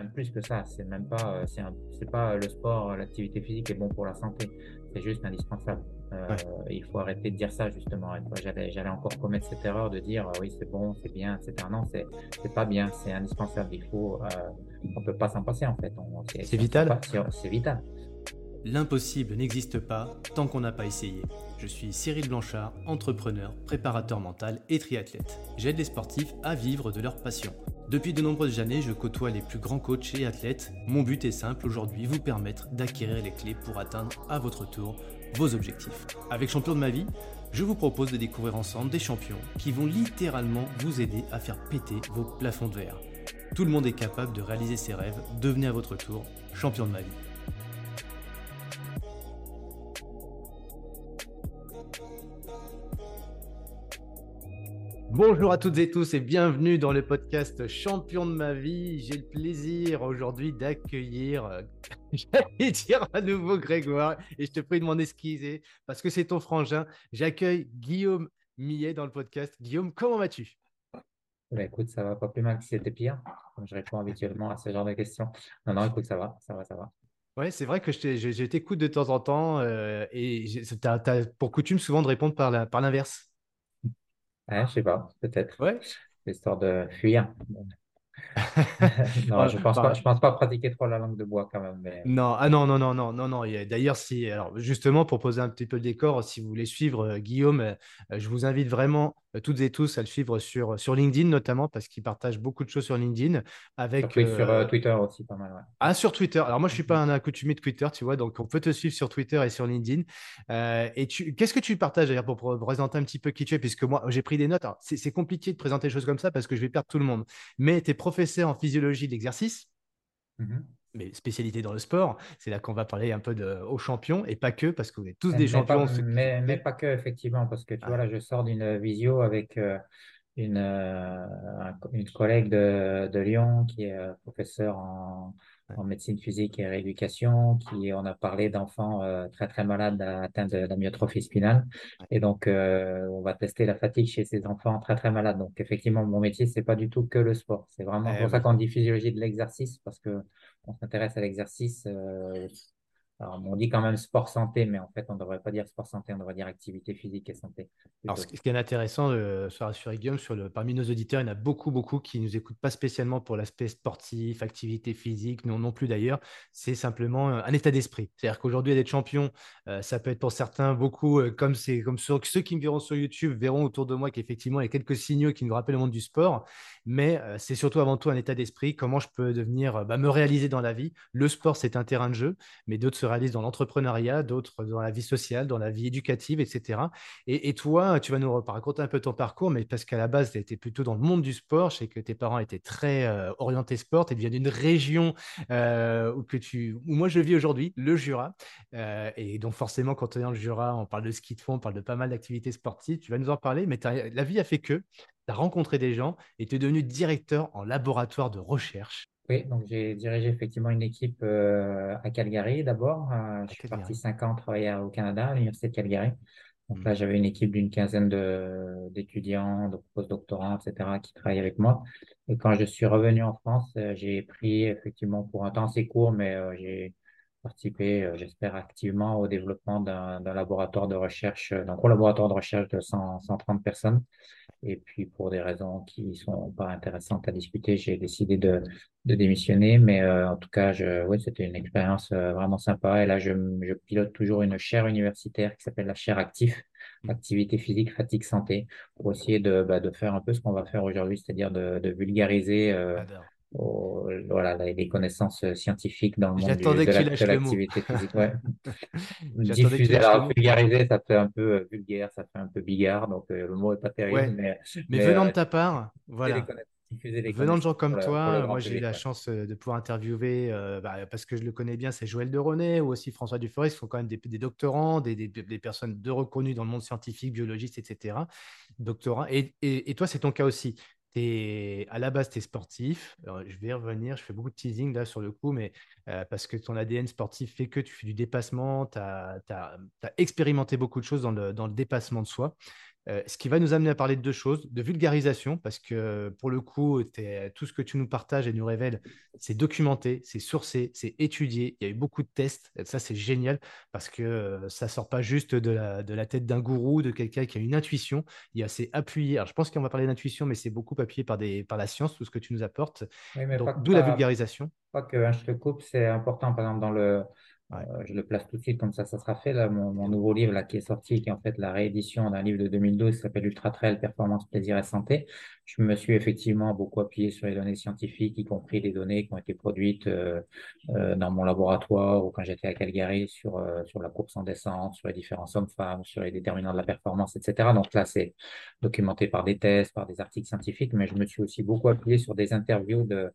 même plus que ça. C'est même pas, euh, c'est pas le sport, l'activité physique est bon pour la santé. C'est juste indispensable. Euh, il faut arrêter de dire ça justement. J'allais, j'allais encore commettre cette erreur de dire oui c'est bon, c'est bien, etc. Non, c'est, c'est pas bien, c'est indispensable. Il faut, on peut pas s'en passer en fait. c'est, vital. c'est vital. L'impossible n'existe pas tant qu'on n'a pas essayé. Je suis Cyril Blanchard, entrepreneur, préparateur mental et triathlète. J'aide les sportifs à vivre de leur passion. Depuis de nombreuses années, je côtoie les plus grands coachs et athlètes. Mon but est simple aujourd'hui, vous permettre d'acquérir les clés pour atteindre à votre tour vos objectifs. Avec Champion de ma vie, je vous propose de découvrir ensemble des champions qui vont littéralement vous aider à faire péter vos plafonds de verre. Tout le monde est capable de réaliser ses rêves, devenez à votre tour champion de ma vie. Bonjour à toutes et tous et bienvenue dans le podcast Champion de ma vie. J'ai le plaisir aujourd'hui d'accueillir, euh, j'allais dire à nouveau Grégoire, et je te prie de m'en excuser parce que c'est ton frangin. J'accueille Guillaume Millet dans le podcast. Guillaume, comment vas-tu? Bah, Écoute, ça va pas plus mal que c'était pire, comme je réponds habituellement à ce genre de questions. Non, non, écoute, ça va, ça va, ça va. Ouais, c'est vrai que je t'écoute de temps en temps euh, et tu as, pour coutume souvent de répondre par l'inverse. Je je sais pas, peut-être. Ouais. Histoire de fuir. non, je pense pas, je pense pas pratiquer trop la langue de bois quand même. Non, ah non, non, non, non, non, non. D'ailleurs, si, alors justement pour poser un petit peu le décor, si vous voulez suivre euh, Guillaume, euh, je vous invite vraiment toutes et tous à le suivre sur, sur LinkedIn notamment parce qu'il partage beaucoup de choses sur LinkedIn. Avec, sur, sur Twitter aussi, pas mal. Ah, sur Twitter. Alors moi, je suis pas mhm. un accoutumé de Twitter, tu vois, donc on peut te suivre sur Twitter et sur LinkedIn. et tu, qu'est-ce que tu partages d'ailleurs pour, présenter un petit peu qui tu es, puisque moi, j'ai pris des notes. C'est compliqué de présenter des choses comme ça parce que je vais perdre tout le monde. Mais tu es professeur en physiologie de l'exercice. Mais spécialité dans le sport, c'est là qu'on va parler un peu de, aux champions et pas que, parce que vous êtes tous des champions. mais, mais, pas que, effectivement, parce que tu vois, là, je sors d'une visio avec euh, une, euh, une collègue de, de, Lyon qui est euh, professeur en, en médecine physique et rééducation, qui on a parlé d'enfants euh, très très malades atteints de la myotrophie spinale. Et donc, euh, on va tester la fatigue chez ces enfants très très malades. Donc, effectivement, mon métier, c'est pas du tout que le sport. C'est vraiment eh pour ça qu'on dit physiologie de l'exercice, parce que on s'intéresse à l'exercice euh, alors, on dit quand même sport santé, mais en fait, on ne devrait pas dire sport santé, on devrait dire activité physique et santé. Alors, ce qui est intéressant de se rassurer, Guillaume, sur le, parmi nos auditeurs, il y en a beaucoup, beaucoup qui ne nous écoutent pas spécialement pour l'aspect sportif, activité physique, non, non plus d'ailleurs. C'est simplement un état d'esprit. C'est-à-dire qu'aujourd'hui, être champion, euh, ça peut être pour certains beaucoup, euh, comme, comme ceux qui me verront sur YouTube verront autour de moi qu'effectivement, il y a quelques signaux qui nous rappellent le monde du sport. Mais euh, c'est surtout avant tout un état d'esprit. Comment je peux devenir, bah, me réaliser dans la vie. Le sport, c'est un terrain de jeu, mais d'autres se dans l'entrepreneuriat, d'autres dans la vie sociale, dans la vie éducative, etc. Et, toi, tu vas nous raconter un peu ton parcours, mais parce qu'à la base, tu étais plutôt dans le monde du sport. Je sais que tes parents étaient très euh, orientés sport. Tu viens d'une région euh, où, que tu, où moi je vis aujourd'hui, le Jura. Euh, et donc, forcément, quand on est dans le Jura, on parle de ski de fond, on parle de pas mal d'activités sportives. Tu vas nous en parler, mais la vie a fait que tu as rencontré des gens et tu es devenu directeur en laboratoire de recherche. Oui, donc j'ai dirigé effectivement une équipe euh, à Calgary d'abord. Euh, je suis parti cinq ans travailler au Canada, à l'Université de Calgary. Donc mmh. là, j'avais une équipe d'une quinzaine d'étudiants, de, postdoctorants, etc., qui travaillaient avec moi. Et quand je suis revenu en France, euh, j'ai pris effectivement pour un temps assez court, mais j'ai participé, j'espère, activement au développement d'un laboratoire de recherche, d'un gros laboratoire de recherche de 100, 130 personnes et puis, pour des raisons qui ne sont pas intéressantes à discuter, j'ai décidé de, démissionner. Mais euh, en tout cas, c'était une expérience euh, vraiment sympa. Et là, je, pilote toujours une chaire universitaire qui s'appelle la chaire Actif, activité physique, fatigue, santé, pour essayer de, bah, faire un peu ce qu'on va faire aujourd'hui, c'est-à-dire de, vulgariser euh, voilà, les connaissances scientifiques dans le monde de l'activité physique. Ouais. Diffuser, alors vulgariser, ça fait un peu euh, vulgaire, ça fait un peu bigard, donc euh, le mot est pas terrible. Mais, mais, venant de euh, ta part, voilà. Venant de gens comme toi, moi j'ai eu la chance de pouvoir interviewer, bah, parce que je le connais bien, c'est Joël de René ou aussi François Duforest, qui sont quand même des, des doctorants, des, des, des, personnes de reconnues dans le monde scientifique, biologiste, etc. Doctorants. Et, et, et toi, c'est ton cas aussi à la base, tu es sportif. je vais revenir, je fais beaucoup de teasing là sur le coup, mais euh, parce que ton ADN sportif fait que tu fais du dépassement, tu as, expérimenté beaucoup de choses dans le, dans le dépassement de soi. Euh, ce qui va nous amener à parler de deux choses, de vulgarisation, parce que pour le coup, tout ce que tu nous partages et nous révèles, c'est documenté, c'est sourcé, c'est étudié, il y a eu beaucoup de tests, et ça c'est génial, parce que euh, ça sort pas juste de la, de la tête d'un gourou, de quelqu'un qui a une intuition, il y a assez appuyé, alors je pense qu'on va parler d'intuition, mais c'est beaucoup appuyé par, des, par la science, tout ce que tu nous apportes, d'où la vulgarisation. Pas que hein, je te coupe, c'est important, par exemple, dans le, euh, je le place tout de suite comme ça, ça sera fait. Là, mon, nouveau livre là, qui est sorti, qui est en fait la réédition d'un livre de 2012 qui s'appelle Ultra Trail, Performance, Plaisir et Santé. Je me suis effectivement beaucoup appuyé sur les données scientifiques, y compris des données qui ont été produites euh, euh, dans mon laboratoire ou quand j'étais à Calgary sur, sur la course en descente, sur les différents hommes-femmes, sur les déterminants de la performance, etc. Donc là, c'est documenté par des tests, par des articles scientifiques, mais je me suis aussi beaucoup appuyé sur des interviews de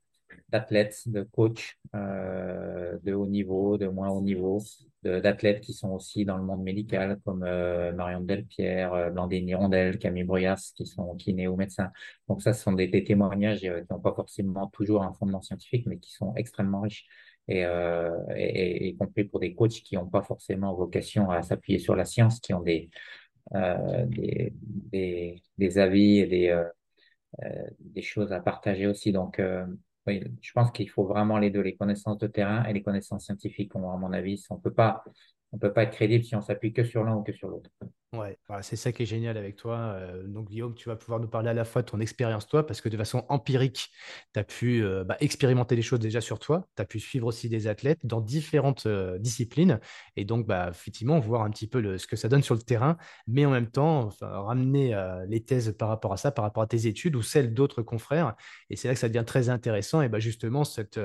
d'athlètes, de coachs euh, de haut niveau, de moins haut niveau, d'athlètes qui sont aussi dans le monde médical, comme euh, Marion Delpierre, euh, Blandine Hirondelle, Camille Bruyas, qui sont kinés ou médecins. Donc ça, ce sont des, témoignages euh, qui n'ont pas forcément toujours un fondement scientifique, mais qui sont extrêmement riches. Et, euh, et, y compris pour des coachs qui n'ont pas forcément vocation à s'appuyer sur la science, qui ont des, euh, des, des, des, avis et des, euh, des choses à partager aussi. Donc, oui, je pense qu'il faut vraiment les deux, les connaissances de terrain et les connaissances scientifiques. À mon avis, on peut pas, on peut pas être crédible si on s'appuie que sur l'un ou que sur l'autre. Ouais, c'est ça qui est génial avec toi. Donc, Guillaume, tu vas pouvoir nous parler à la fois de ton expérience, toi, parce que de façon empirique, tu as pu bah, expérimenter les choses déjà sur toi. Tu as pu suivre aussi des athlètes dans différentes disciplines. Et donc, bah, effectivement, voir un petit peu ce que ça donne sur le terrain, mais en même temps, ramener les thèses par rapport à ça, par rapport à tes études ou celles d'autres confrères. Et c'est là que ça devient très intéressant. Et bah, justement, cette,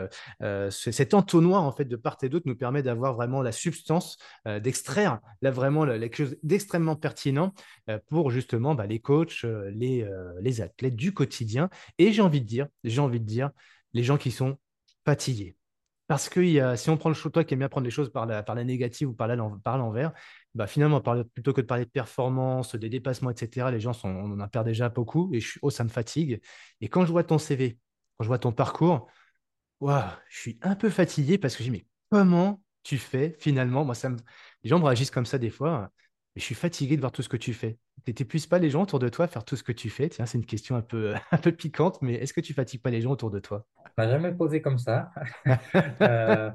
cet entonnoir, en fait, de part et d'autre, nous permet d'avoir vraiment la substance, d'extraire là vraiment quelque chose d'extrêmement pertinent euh, pour justement bah, les coachs, euh, les, euh, les athlètes du quotidien. Et j'ai envie de dire, j'ai envie de dire, les gens qui sont fatigués. Parce que si on prend le choix, toi qui aime bien prendre les choses par la, négative ou par l'envers, bah finalement, plutôt que de parler de performance, des dépassements, etc., les gens en perd déjà beaucoup et je, oh, ça me fatigue. Et quand je vois ton CV, quand je vois ton parcours, je suis un peu fatigué parce que je dis, mais comment tu fais finalement? Moi, me... Les gens me réagissent comme ça des fois je suis fatigué de voir tout ce que tu fais. Tu n'épuises pas les gens autour de toi à faire tout ce que tu fais? Tiens, c'est une question un peu, un peu piquante, mais est-ce que tu fatigues pas les gens autour de toi? On m'a jamais posé comme ça. Euh,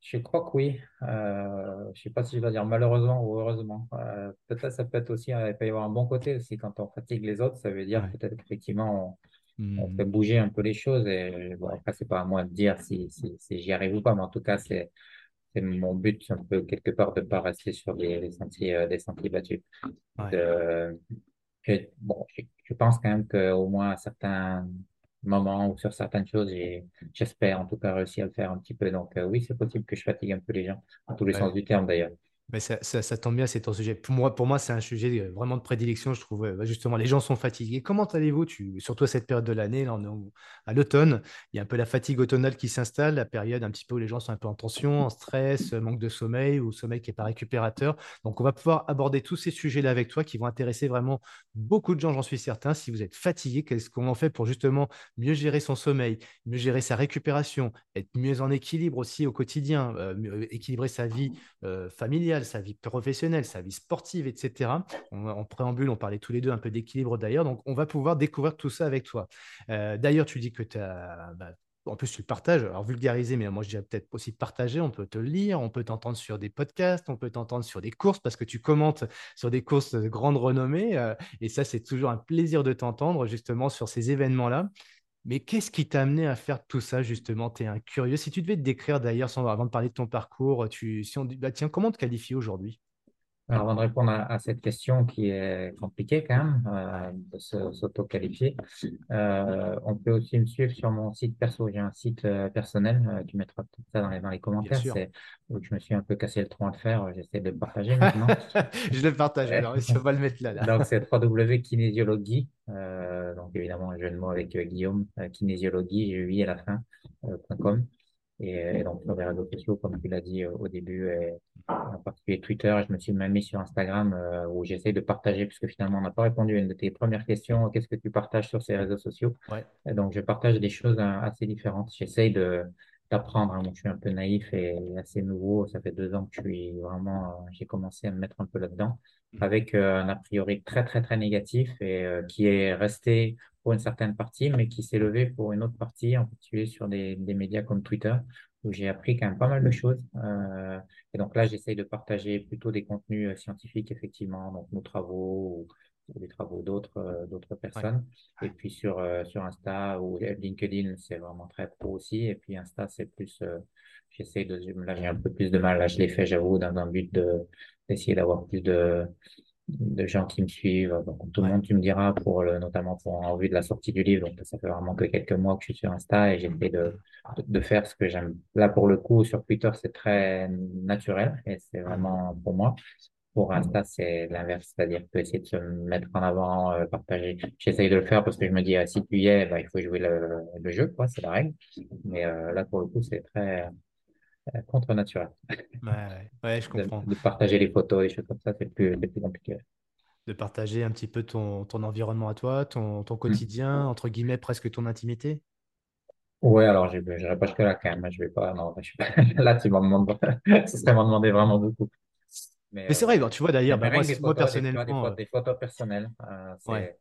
je crois que oui. Euh, je ne sais pas si je dois dire malheureusement ou heureusement. Euh, peut-être ça peut être aussi, il peut y avoir un bon côté aussi quand on fatigue les autres. Ça veut dire peut-être qu'effectivement, on, hmm. fait bouger un peu les choses. Et bon, après, c'est pas à moi de dire si, si, si j'y arrive ou pas, mais en tout cas, c'est c'est mon but un peu quelque part de ne pas rester sur des, sentiers, euh, des sentiers battus. je, bon, je, pense quand même qu'au moins à certains moments ou sur certaines choses, j'espère en tout cas réussir à le faire un petit peu. Donc euh, oui, c'est possible que je fatigue un peu les gens, dans tous les sens du terme d'ailleurs. Mais ça, tombe bien, c'est ton sujet. Pour moi, pour moi c'est un sujet euh, vraiment de prédilection. Je trouve bah, justement, les gens sont fatigués. Comment allez-vous Surtout à cette période de l'année, à l'automne, il y a un peu la fatigue automnale qui s'installe, la période un petit peu où les gens sont un peu en tension, en stress, euh, manque de sommeil ou sommeil qui n'est pas récupérateur. Donc, on va pouvoir aborder tous ces sujets-là avec toi qui vont intéresser vraiment beaucoup de gens, j'en suis certain. Si vous êtes fatigué, qu'est-ce qu'on en fait pour justement mieux gérer son sommeil, mieux gérer sa récupération, être mieux en équilibre aussi au quotidien, euh, équilibrer sa vie familiale sa vie professionnelle, sa vie sportive, etc. en préambule, on parlait tous les deux un peu d'équilibre d'ailleurs, donc on va pouvoir découvrir tout ça avec toi. Euh, d'ailleurs, tu dis que tu as... Bah, en plus, tu le partages, alors vulgariser, mais moi je dirais peut-être aussi partager. On peut te lire, on peut t'entendre sur des podcasts, on peut t'entendre sur des courses parce que tu commentes sur des courses de grande renommée. Euh, et ça, c'est toujours un plaisir de t'entendre justement sur ces événements-là. Mais qu'est-ce qui t'a amené à faire tout ça, justement? Tu es un curieux. Si tu devais te décrire d'ailleurs, avant de parler de ton parcours, tu, si on, bah, tiens, comment te qualifier aujourd'hui? Alors, avant de répondre à, cette question qui est compliquée quand même, euh, de s'auto-qualifier, euh, on peut aussi me suivre sur mon site perso. J'ai un site euh, personnel, tu mettras tout ça dans les, dans les commentaires, où je me suis un peu cassé le tronc à le faire. J'essaie de le partager maintenant. je le partage, alors on va le mettre là. là. Donc, c'est www.kinésiologie, donc évidemment, un jeu de mots avec Guillaume, kinésiologie, j'ai eu à la fin, .com. Et, donc sur les réseaux sociaux, comme tu l'as dit euh, au début, et, en particulier Twitter, je me suis même mis sur Instagram euh, où j'essaie de partager, puisque finalement on n'a pas répondu à une de tes premières questions, qu'est-ce que tu partages sur ces réseaux sociaux? Ouais. et Donc je partage des choses euh, assez différentes. J'essaie de, d'apprendre. Hein. je suis un peu naïf et assez nouveau. Ça fait deux ans que je suis vraiment, j'ai commencé à me mettre un peu là-dedans mmh. avec un a priori très, très, très négatif et qui est resté pour une certaine partie, mais qui s'est levé pour une autre partie, en particulier sur des, des médias comme Twitter, où j'ai appris quand même pas mal de choses. Euh, et donc là, j'essaye de partager plutôt des contenus euh, scientifiques, effectivement, donc nos travaux ou, des travaux d'autres euh, d'autres personnes. Et puis sur, euh, sur Insta ou LinkedIn, c'est vraiment très pro aussi. Et puis Insta, c'est plus, j'essaye de, là, j'ai un peu plus de mal. Là, je l'ai fait, j'avoue, dans un but de, d'essayer d'avoir plus de, de gens qui me suivent. Donc, tout le monde, tu me diras, pour le, notamment pour en vue de la sortie du livre. Donc, ça fait vraiment que quelques mois que je suis sur Insta et j'essaie de, de, de, faire ce que j'aime. Là, pour le coup, sur Twitter, c'est très naturel et c'est vraiment pour moi. Pour Insta, c'est l'inverse, c'est-à-dire que essayer de se mettre en avant, euh, partager. J'essaye de le faire parce que je me dis, ah, si tu y es, bah, il faut jouer le, le jeu, quoi, c'est la règle. Mais euh, là, pour le coup, c'est très, contre naturel. Ouais, ouais, je comprends. De, partager les photos, et choses comme ça, c'est plus, plus compliqué. De partager un petit peu ton, ton environnement à toi, ton, ton mm. quotidien, entre guillemets, presque ton intimité? Ouais, alors je n'irai pas jusque là quand même. Je vais pas, non, je pas... là, tu m'en demandes, ce serait m'en demander vraiment beaucoup. Mais, c'est vrai, euh, tu vois d'ailleurs, bah, moi, moi personnellement. Des, photos, des photos personnelles, euh, ouais.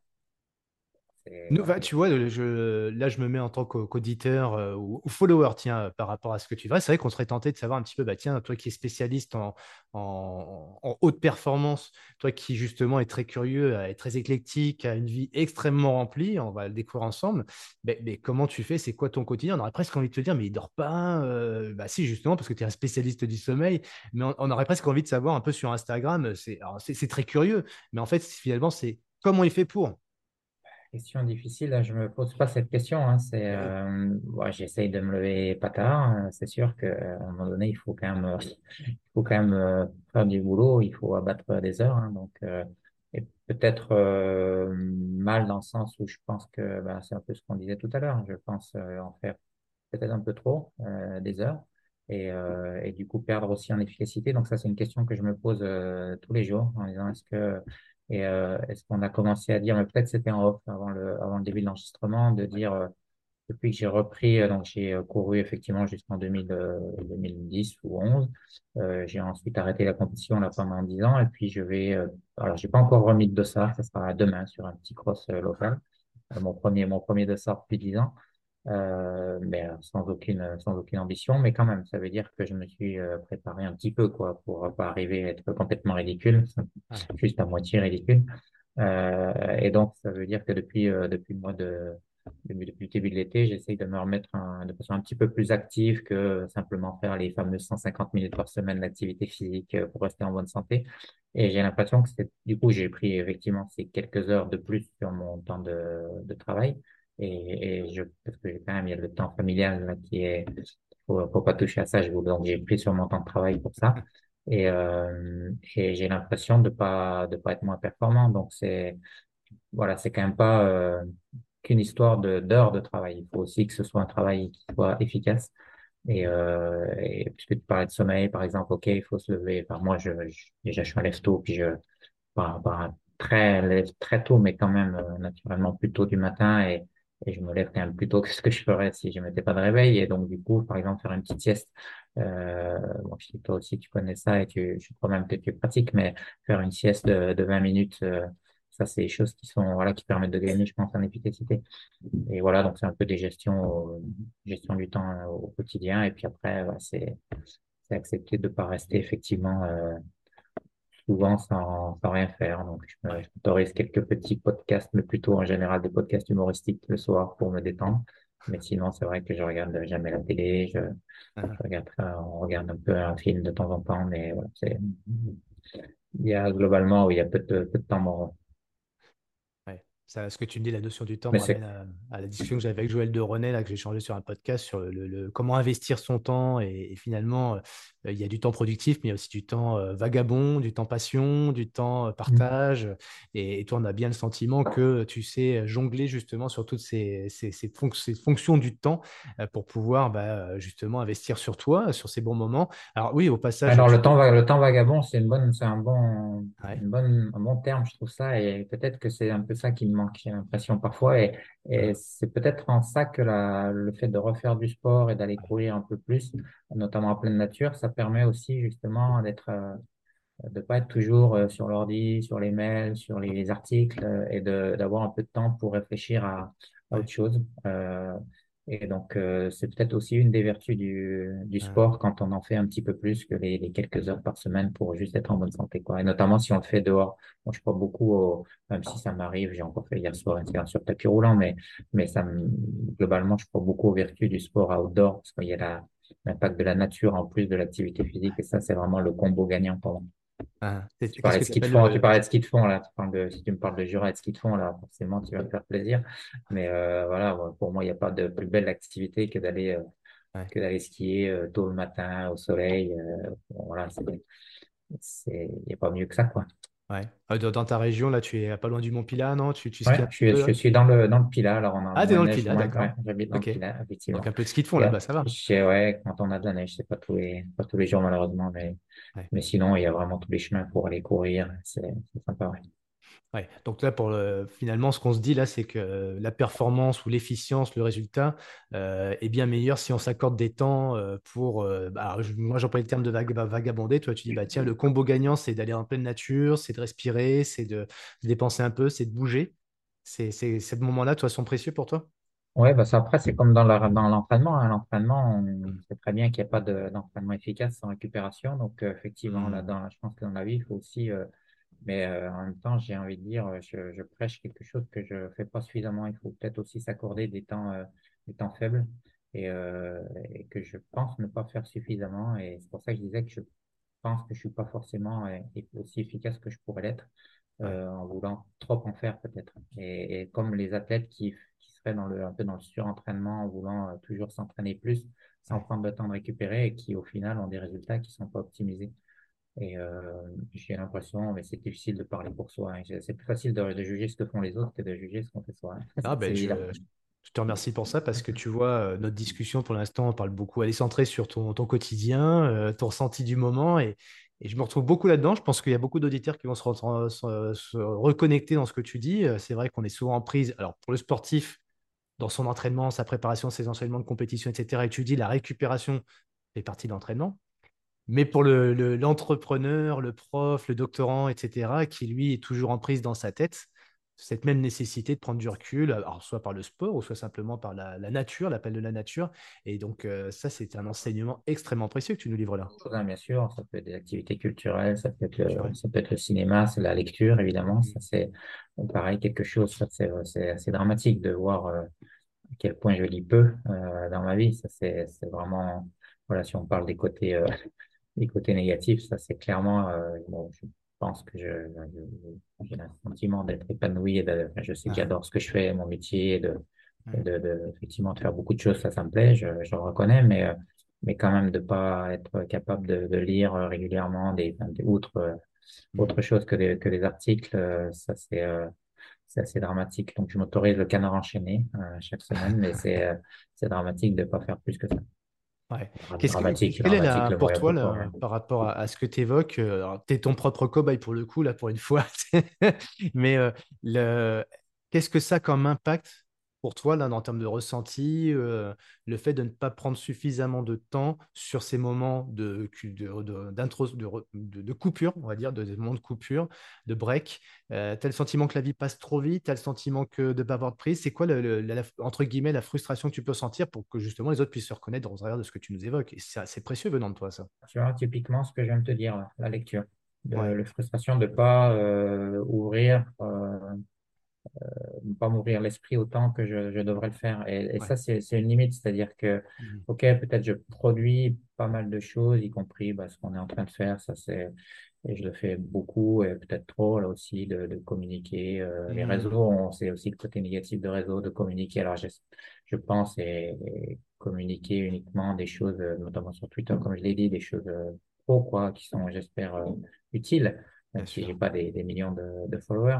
Nous, tu vois, je, là, je me mets en tant qu'auditeur euh, ou, follower, tiens, euh, par rapport à ce que tu fais. C'est vrai qu'on serait tenté de savoir un petit peu, bah, tiens, toi qui es spécialiste en, en, haute performance, toi qui justement est très curieux, est très éclectique, a une vie extrêmement remplie, on va le découvrir ensemble. Mais, mais comment tu fais? C'est quoi ton quotidien? On aurait presque envie de te dire, mais il dort pas euh, Bah si, justement, parce que tu es un spécialiste du sommeil. Mais on, on, aurait presque envie de savoir un peu sur Instagram. C'est très curieux, mais en fait, finalement, c'est comment il fait pour question difficile. Hein. Je me pose pas cette question. Hein. C'est, euh, j'essaye de me lever pas tard. Hein. C'est sûr qu'à un moment donné, il faut quand même, il faut quand même euh, faire du boulot. Il faut abattre des heures. Hein. Donc, euh, et peut-être euh, mal dans le sens où je pense que ben, c'est un peu ce qu'on disait tout à l'heure. Je pense euh, en faire peut-être un peu trop des heures et, et du coup perdre aussi en efficacité. Donc ça, c'est une question que je me pose tous les jours en disant est-ce que et euh, est-ce qu'on a commencé à dire, mais peut-être c'était en off avant le, avant le début de l'enregistrement, de dire, euh, depuis que j'ai repris, euh, donc j'ai couru effectivement jusqu'en 2010 ou 11, j'ai ensuite arrêté la compétition là pendant 10 ans, et puis je vais, alors j'ai pas encore remis de dossard, ça sera demain sur un petit cross local, mon premier, mon premier dossard depuis 10 ans. Euh, mais euh, sans aucune, sans aucune ambition. Mais quand même, ça veut dire que je me suis euh, préparé un petit peu, quoi, pour pas arriver à être complètement ridicule, juste à moitié ridicule. Euh, et donc, ça veut dire que depuis, depuis le mois de, depuis le début de l'été, j'essaye de me remettre de façon un petit peu plus active que simplement faire les fameuses 150 minutes par semaine d'activité physique pour rester en bonne santé. Et j'ai l'impression que c'est, du coup, j'ai pris effectivement ces quelques heures de plus sur mon temps de, de travail. Et, et je, parce que quand même, il y a le temps familial là, qui est, faut, faut pas toucher à ça. Je, donc, j'ai pris sur mon temps de travail pour ça. Et, euh, et j'ai l'impression de pas, de pas être moins performant. Donc, c'est, voilà, c'est quand même pas euh, qu'une histoire de, d'heures de travail. Il faut aussi que ce soit un travail qui soit efficace. Et, euh, et puisque tu parlais de sommeil, par exemple, ok, il faut se lever. Enfin, moi, je, déjà, je suis un lève tôt, puis je, pas, pas très, très tôt, mais quand même, euh, naturellement, plus tôt du matin. Et, et je me lève quand même plus tôt que ce que je ferais si je mettais pas de réveil. Et donc, du coup, par exemple, faire une petite sieste, euh, bon, je sais toi aussi, tu connais ça et tu, je crois même que tu pratiques, mais faire une sieste de, de 20 minutes, euh, ça, c'est des choses qui sont, voilà, qui permettent de gagner, je pense, en efficacité. Et voilà, donc c'est un peu des gestions, gestion du temps euh, au quotidien. Et puis après, c'est, c'est accepter de pas rester effectivement, euh, souvent sans, sans rien faire. Donc, je m'autorise quelques petits podcasts, mais plutôt en général des podcasts humoristiques le soir pour me détendre. Mais sinon, c'est vrai que je regarde jamais la télé. Je, ah. je regarde, on regarde un peu un film de temps en temps, mais voilà, c'est, il y a globalement, il y a peu de, peu de temps mort ce que tu me dis, la notion du temps, me à, la discussion que j'avais avec Joël de René, là, que j'ai changé sur un podcast sur le, comment investir son temps. Et, finalement, euh, il y a du temps productif, mais il y a aussi du temps euh, vagabond, du temps passion, du temps euh, mmh. partage. Et, toi, on a bien le sentiment que tu sais jongler justement sur toutes ces, ces, ces, fonctions du temps pour pouvoir bah, justement investir sur toi, sur ces bons moments. Alors oui, au passage. Alors le temps, le temps vagabond, c'est une bonne, c'est un bon, une bonne, un bon terme, je trouve ça. Et peut-être que c'est un peu ça qui me manque, j'ai l'impression parfois. Et, et c'est peut-être en ça que la, le fait de refaire du sport et d'aller courir un peu plus, notamment en pleine nature, ça permet aussi justement d'être, euh, de pas être toujours euh, sur l'ordi, sur les mails, sur les, articles euh, et d'avoir un peu de temps pour réfléchir à, à autre chose. Euh, et donc, euh, c'est peut-être aussi une des vertus du, du sport quand on en fait un petit peu plus que les, les, quelques heures par semaine pour juste être en bonne santé. Quoi. Et notamment si on le fait dehors. Moi, je crois beaucoup, au, même si ça m'arrive, j'ai encore fait hier soir une séance sur tapis roulant, mais, mais ça globalement, je crois beaucoup aux vertus du sport outdoor parce qu'il y a l'impact de la nature en plus de l'activité physique et ça, c'est vraiment le combo gagnant pour moi. Ah, tu, parlais de ski de fond, tu parlais de ski de fond, là. de, si tu me parles de Jura et de ski de fond, là, forcément, tu vas me faire plaisir. Mais euh, voilà, pour moi, il n'y a pas de plus belle activité que d'aller euh, que d'aller skier euh, tôt le matin au soleil. voilà, il n'y a pas mieux que ça, quoi. Ouais. Ah, dans ta région, là, tu es pas loin du Mont Pilat, non? Tu, tu skis je, suis, je suis dans le, dans le Pilat. Alors on a ah, t'es dans le Pilat, d'accord. J'habite dans le Pilat, effectivement. Donc un peu de ski de fond là-bas, ça va. ouais, quand on a de la neige, c'est pas tous les, pas tous les jours malheureusement, mais, mais sinon, il y a vraiment tous les chemins pour aller courir. C'est sympa, ouais. Ouais. Donc là, pour finalement, ce qu'on se dit là, c'est que la performance ou l'efficience, le résultat euh, est bien meilleur si on s'accorde des temps euh, pour. Euh, bah, moi, j'emploie le terme de vagabonder. Toi, tu dis, bah, tiens, le combo gagnant, c'est d'aller en pleine nature, c'est de respirer, c'est de, dépenser un peu, c'est de bouger. C'est ce moment-là, toi, sont précieux pour toi? Oui, bah, ça, après, c'est comme dans l'entraînement. Hein. L'entraînement, on sait très bien qu'il n'y a pas d'entraînement efficace sans récupération. Donc, effectivement, là, dans, je pense que dans la vie, il faut aussi mais euh, en même temps, j'ai envie de dire, euh, je, je, prêche quelque chose que je fais pas suffisamment. Il faut peut-être aussi s'accorder des temps, euh, des temps faibles et, euh, et, que je pense ne pas faire suffisamment. Et c'est pour ça que je disais que je pense que je suis pas forcément aussi efficace que je pourrais l'être en voulant trop en faire peut-être. Et, et, comme les athlètes qui, qui seraient dans le, un peu dans le surentraînement en voulant toujours s'entraîner plus sans prendre le temps de récupérer et qui au final ont des résultats qui sont pas optimisés. Et euh, j'ai l'impression, mais c'est difficile de parler pour soi. Hein. C'est plus facile de, de, juger ce que font les autres que de juger ce qu'on fait soi. Hein. Ah ben, je, je, te remercie pour ça parce que tu vois, euh, notre discussion pour l'instant, on parle beaucoup, elle est centrée sur ton, ton quotidien, euh, ton ressenti du moment. Et, et je me retrouve beaucoup là-dedans. Je pense qu'il y a beaucoup d'auditeurs qui vont se, se, se, reconnecter dans ce que tu dis. C'est vrai qu'on est souvent en prise. Alors, pour le sportif, dans son entraînement, sa préparation, ses enseignements de compétition, etc., et tu dis la récupération fait partie de l'entraînement. Mais pour l'entrepreneur, le, prof, le doctorant, etc., qui lui est toujours en prise dans sa tête, cette même nécessité de prendre du recul, alors soit par le sport ou soit simplement par la, nature, l'appel de la nature. Et donc, euh, ça, c'est un enseignement extrêmement précieux que tu nous livres là. bien sûr, ça peut être des activités culturelles, ça peut être le, ça peut être le cinéma, c'est la lecture, évidemment. Ça, c'est pareil, quelque chose, c'est assez dramatique de voir euh, à quel point je lis peu euh, dans ma vie. Ça, c'est vraiment, voilà, si on parle des côtés les côtés négatifs, ça c'est clairement, euh, bon, je pense que j'ai un sentiment d'être épanoui et de, je sais que j'adore ce que je fais, mon métier, et de, de, de, effectivement de faire beaucoup de choses, ça, ça me plaît, je, je le reconnais, mais, euh, mais quand même de pas être capable de, de lire régulièrement des, des outre, mm. autre chose que des, que des articles, euh, ça c'est, c'est assez dramatique. Donc, je m'autorise le canard enchaîné chaque semaine, mais c'est, dramatique de pas faire plus que ça. Ouais. Qu'est-ce que, quelle est la, pour toi, là, par rapport à, ce que tu évoques euh, Tu es ton propre cobaye pour le coup, là, pour une fois. Mais euh, le, qu'est-ce que ça a comme impact pour toi, là, en termes de ressenti, euh, le fait de ne pas prendre suffisamment de temps sur ces moments de, de, de, de coupure, on va dire, de, moments de coupure, de break euh, Tu as le sentiment que la vie passe trop vite le sentiment que de ne pas avoir de prise C'est quoi, le, entre guillemets, la frustration que tu peux sentir pour que justement les autres puissent se reconnaître dans le travers de ce que tu nous évoques? Et c'est précieux venant de toi, ça. Tu vois, typiquement ce que je viens de te dire, la lecture. La frustration de ne pas euh, ouvrir euh, ne pas m'ouvrir l'esprit autant que je, je, devrais le faire. Et, et ça, c'est une limite, c'est-à-dire que, mmh. ok, peut-être je produis pas mal de choses, y compris bah, ce qu'on est en train de faire, ça c'est, et je le fais beaucoup et peut-être trop là aussi de, de communiquer. Euh, Les mmh. réseaux, c'est aussi le côté négatif de réseau, de communiquer. Alors je, je pense et, communiquer uniquement des choses, notamment sur Twitter, comme je l'ai dit, des choses euh, pro quoi, qui sont, j'espère, euh, utiles, même si j'ai pas des, des millions de, de followers.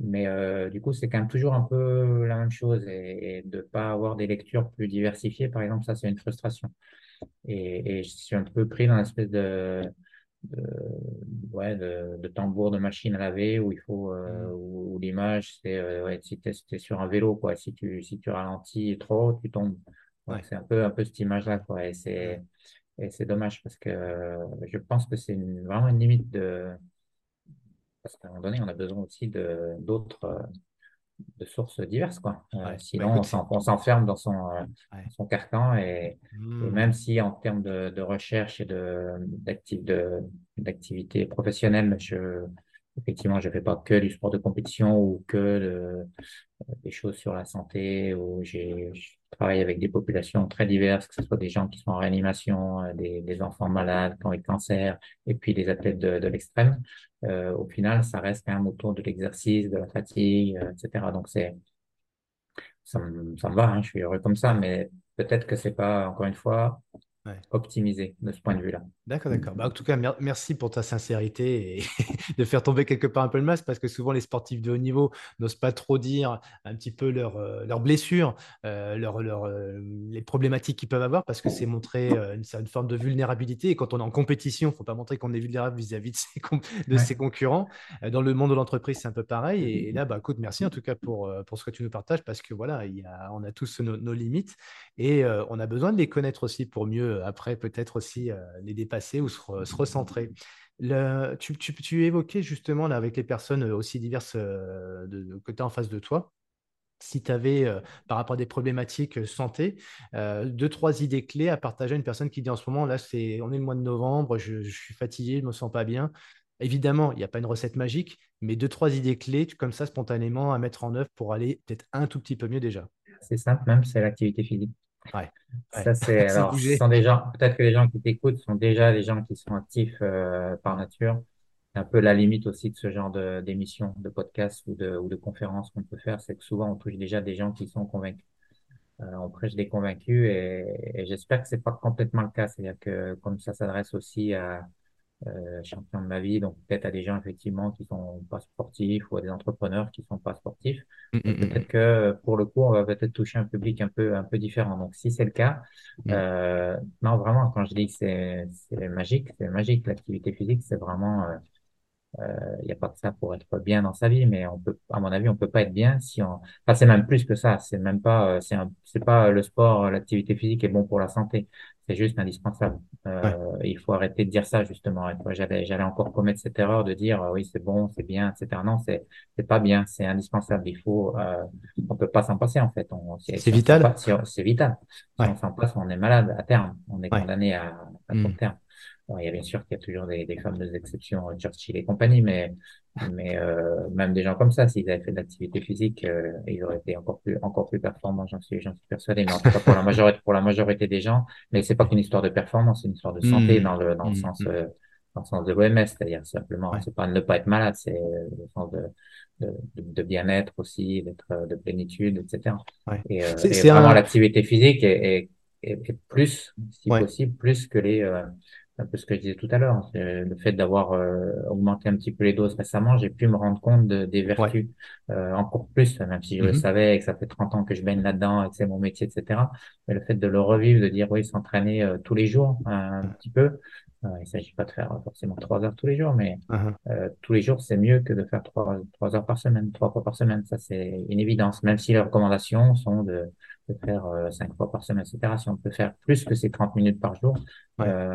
Mais euh, du coup, c'est quand même toujours un peu la même chose et, de ne pas avoir des lectures plus diversifiées, par exemple, ça, c'est une frustration. Et, et, je suis un peu pris dans l'espèce de, de, ouais, de, de tambour de machine à laver où il faut euh, Mmh. où, où l'image c'est euh, ouais, si tu es, sur un vélo quoi. Si tu si tu ralentis trop tu tombes. Ouais, c'est un peu un peu cette image là quoi. Et c'est dommage parce que je pense que c'est une- vraiment une limite de parce qu'à un moment donné on a besoin aussi de d'autres euh, de sources diverses, quoi. Euh, ouais. Bah sinon, on écoute, s'enferme dans son, euh, Ouais. son carcan et, et Mmh. même si en termes de, de recherche et de, d'activité professionnelle, je, effectivement, je fais pas que du sport de compétition ou que de, des choses sur la santé où j'ai, je travaille avec des populations très diverses, que ce soit des gens qui sont en réanimation, euh, des, enfants malades qui ont des cancers, et puis des athlètes de, de l'extrême. Euh, au final, ça reste quand même autour de l'exercice, de la fatigue, euh, etc. Donc c'est, ça me, ça me va, hein, je suis heureux comme ça, mais peut-être que c'est pas, encore une fois, ouais. optimisé de ce point de vue-là. D'accord, d'accord. Bah, en tout cas, mer- merci pour ta sincérité et de faire tomber quelque part un peu le masque parce que souvent les sportifs de haut niveau n'osent pas trop dire un petit peu leurs euh, leurs blessures, euh, leurs, leurs, euh, les problématiques qu'ils peuvent avoir parce que c'est montrer euh, une certaine forme de vulnérabilité. Et quand on est en compétition, il ne faut pas montrer qu'on est vulnérable vis-à-vis de ses, con- de Ouais. ses concurrents. Euh, Dans le monde de l'entreprise, c'est un peu pareil. Et, et là, bah, écoute, merci en tout cas pour, pour ce que tu nous partages parce que voilà, il y a, on a tous nos, nos limites et euh, on a besoin de les connaître aussi pour mieux, euh, après, peut-être aussi euh, les dépasser ou se, re- se recentrer. Tu, évoquais justement là, avec les personnes aussi diverses euh, de, de- que en face de toi, si tu avais, euh, par rapport à des problématiques euh, santé, euh, deux, trois idées clés à partager à une personne qui dit en ce moment, là, c'est, on est le mois de novembre, je, je suis fatigué, je me sens pas bien. Évidemment, il n'y a pas une recette magique, mais deux, trois idées clés comme ça spontanément à mettre en œuvre pour aller peut-être un tout petit peu mieux déjà. C'est simple, même, c'est l'activité physique. Ouais, ouais. Ça, c'est, alors, ce sont des gens, peut-être que les gens qui t'écoutent sont déjà des gens qui sont actifs, euh, par nature. C'est un peu la limite aussi de ce genre de, d'émissions, de podcasts ou de, ou de conférences qu'on peut faire, c'est que souvent on touche déjà des gens qui sont convaincus. Euh, on prêche des convaincus et, et j'espère que c'est pas complètement le cas. C'est-à-dire que comme ça s'adresse aussi à, euh, champion de ma vie, donc peut-être à des gens effectivement qui sont pas sportifs ou à des entrepreneurs qui sont pas sportifs. Mm, Euh, mm, peut-être que pour le coup, on va peut-être toucher un public un peu un peu différent. Donc si c'est le cas, euh, non vraiment quand je dis que c'est c'est magique, c'est magique. L'activité physique, c'est vraiment euh, il n'y a pas que ça pour être bien dans sa vie, mais on peut, à mon avis, on peut pas être bien si on. Enfin, c'est même plus que ça. C'est même pas, euh, c'est un- c'est pas le sport, l'activité physique est bon pour la santé. C'est juste indispensable. Ouais, Euh, il faut arrêter de dire ça justement. J'allais, j'allais encore commettre cette erreur de dire euh, oui, c'est bon, c'est bien, etc. Non, c'est, c'est pas bien, c'est indispensable. Il faut, euh, on peut pas s'en passer en fait. On, c'est si on s'en vital. passe, si on- c'est vital. Si on s'en passe, on est malade à terme. On est ouais. condamné à, à court Mm. terme. Bon, il y a bien sûr qu'il y a toujours des, des fameuses exceptions, Churchill et compagnie, mais mais euh, même des gens comme ça, s'ils avaient fait de l'activité physique, euh, ils auraient été encore plus, encore plus performants, j'en suis, j'en suis persuadé. Mais en tout cas, pour la majorité, pour la majorité des gens, mais c'est pas qu'une histoire de performance, c'est une histoire de santé Mm, dans le, dans le mm, sens, mm. euh, dans le sens de l'OMS, c'est-à-dire simplement, Ouais, c'est pas ne pas être malade, c'est euh, le sens de, de, de, bien-être aussi, d'être, euh, de plénitude, etc. ouais. Et, euh, C'est vraiment, un. l'activité physique est, est, est, est plus, si Ouais, possible, plus que les, euh, un peu ce que je disais tout à l'heure, c'est le fait d'avoir euh, augmenté un petit peu les doses récemment, j'ai pu me rendre compte de- des ouais. vertus euh, encore plus, même si je le Mhm. savais et que ça fait 30 ans que je baigne là-dedans et que c'est mon métier, etc. Mais le fait de le revivre, de dire oui, s'entraîner euh, tous les jours euh, un petit peu, euh, il s'agit pas de faire forcément trois heures tous les jours, mais Mhm. euh, tous les jours, c'est mieux que de faire trois, trois heures par semaine, trois fois par semaine. Ça, c'est une évidence, même si les recommandations sont de, de faire euh, cinq fois par semaine, etc. Si on peut faire plus que ces 30 minutes par jour, Ouais. euh,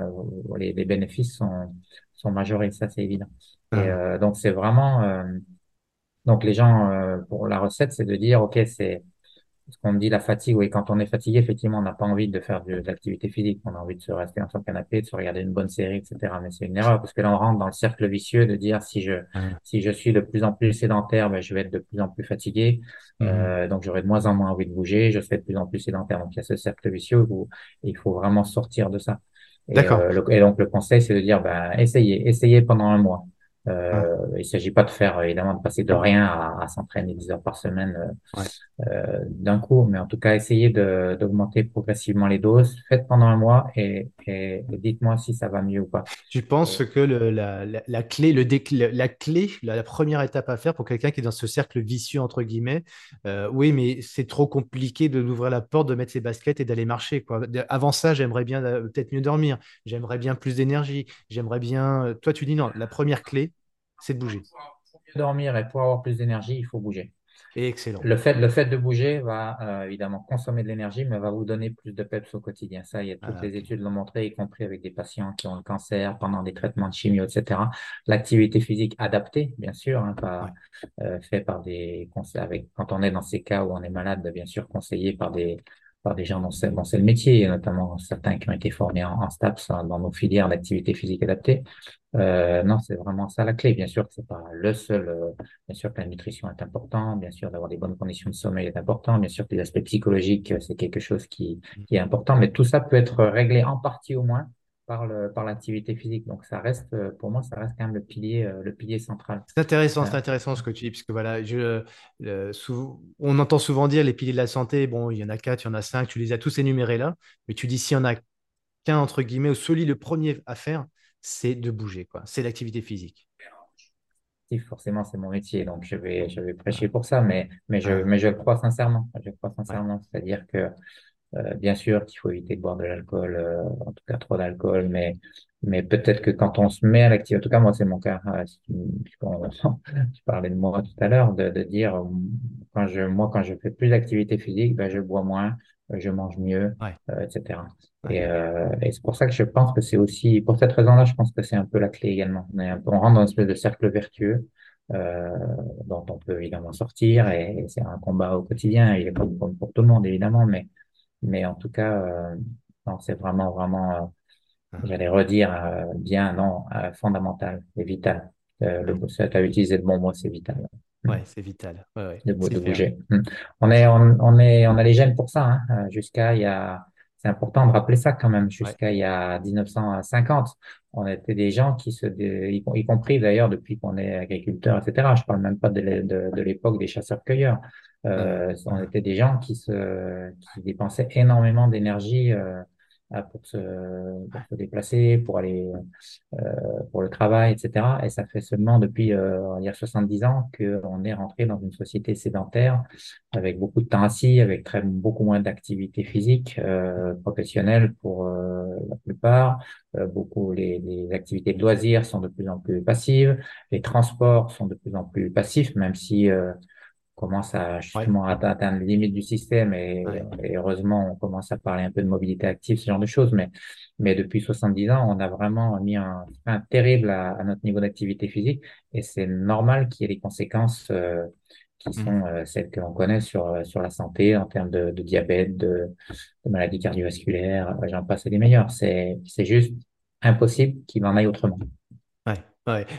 les, les bénéfices sont, sont majorés, ça, c'est évident. Et Mhm. euh, donc, c'est vraiment... euh, donc, les gens, euh, pour la recette, c'est de dire, OK, c'est ce qu'on me dit, la fatigue, oui, quand on est fatigué, effectivement, on n'a pas envie de faire de, de l'activité physique. On a envie de se rester dans son canapé, de se regarder une bonne série, etc. Mais c'est une erreur parce que là, on rentre dans le cercle vicieux de dire si je, si je suis de plus en plus sédentaire, ben, je vais être de plus en plus fatigué. Mhm. Euh, donc, j'aurai de moins en moins envie de bouger. Je serai de plus en plus sédentaire. Donc, il y a ce cercle vicieux où il faut vraiment sortir de ça. Et, D'accord. euh, le- et donc, le conseil, c'est de dire, ben, essayez, essayez pendant un mois. Euh, il ne s'agit pas de faire, évidemment, de passer de rien à, s'entraîner 10 heures par semaine euh, d'un coup, mais en tout cas, essayez d'augmenter progressivement les doses. Faites pendant un mois et, dites-moi si ça va mieux ou pas. Tu penses que la, la, clé, le la clé, la, première étape à faire pour quelqu'un qui est dans ce cercle vicieux, entre guillemets, oui, mais c'est trop compliqué de d'ouvrir la porte, de mettre ses baskets et d'aller marcher. Quoi. Avant ça, j'aimerais bien peut-être mieux dormir, j'aimerais bien plus d'énergie, j'aimerais bien... Toi, tu dis non, la première clé, c'est de bouger. Pour dormir et pour avoir plus d'énergie, il faut bouger. Excellent. Le fait, le fait de bouger va euh, évidemment consommer de l'énergie, mais va vous donner plus de peps au quotidien. Ça, il y a toutes ah, les études l'ont montré, y compris avec des patients qui ont le cancer pendant des traitements de chimio, etc. L'activité physique adaptée, bien sûr, hein, pas euh, fait par des avec quand on est dans ces cas où on est malade, bien sûr conseillé par des des gens dont c'est le métier, notamment certains qui ont été formés en, STAPS hein, dans nos filières d'activité physique adaptée. Euh, non, c'est vraiment ça la clé. Bien sûr que c'est pas le seul. Euh, bien sûr que la nutrition est importante. Bien sûr d'avoir des bonnes conditions de sommeil est important. Bien sûr que les aspects psychologiques c'est quelque chose qui est important. Mais tout ça peut être réglé en partie au moins par le, par l'activité physique. Donc ça reste, pour moi, ça reste quand même le pilier, euh, le pilier central. C'est intéressant, c'est intéressant ce que tu dis, puisque voilà, je, on entend souvent dire les piliers de la santé. Bon, il y en a quatre, il y en a cinq. Tu les as tous énumérés là, mais tu dis s'il y en a qu'un entre guillemets ou celui le premier à faire, c'est de bouger, quoi. C'est l'activité physique. Forcément, c'est mon métier, donc je vais, je vais prêcher pour ça, mais, mais, je, mais je crois sincèrement. Je crois sincèrement, c'est-à-dire que euh, bien sûr qu'il faut éviter de boire de l'alcool, euh, en tout cas trop d'alcool, mais, mais peut-être que quand on se met à l'activité, en tout cas moi c'est mon cas, euh, tu parlais de moi tout à l'heure, de, de dire quand je, moi quand je fais plus d'activité physique, ben, je bois moins, je mange mieux, etc. Et, et c'est pour ça que je pense que c'est aussi, pour cette raison-là, je pense que c'est un peu la clé également. On, est un peu, on rentre dans une espèce de cercle vertueux. Euh, dont on peut évidemment sortir et, c'est un combat au quotidien. Il est pas pour tout le monde évidemment, mais mais en tout cas, euh, c'est vraiment, vraiment, euh, ah. j'allais redire euh, bien, non, fondamental et vital. le, tu as utilisé le bon mot, c'est vital. Ouais, c'est vital. Ouais, de, bouger. Hmm. On est, on, est, on a les gènes pour ça. Hein. Jusqu'à il y a, c'est important de rappeler ça quand même. Jusqu'à il y a 1950, on était des gens qui se, y, compris d'ailleurs depuis qu'on est agriculteur, etc. Je parle même pas de, de l'époque des chasseurs-cueilleurs. Euh, on était des gens qui se, qui dépensaient énormément d'énergie euh, pour, se, pour se déplacer, pour aller euh, pour le travail, etc. Et ça fait seulement depuis euh, on dire 70 ans qu'on est rentré dans une société sédentaire avec beaucoup de temps assis, avec très beaucoup moins d'activité physique euh, professionnelle pour euh, la plupart. beaucoup les, les activités de loisirs sont de plus en plus passives, les transports sont de plus en plus passifs, même si commence à justement atteindre les limites du système et, heureusement on commence à parler un peu de mobilité active, ce genre de choses. Mais, mais depuis 70 ans, on a vraiment mis un frein terrible à, notre niveau d'activité physique et c'est normal qu'il y ait des conséquences euh, qui mmh. sont euh, celles que l'on connaît sur, euh, sur la santé en termes de, de diabète, de, de maladies cardiovasculaires, j'en passe des meilleurs. C'est, c'est juste impossible qu'il en aille autrement.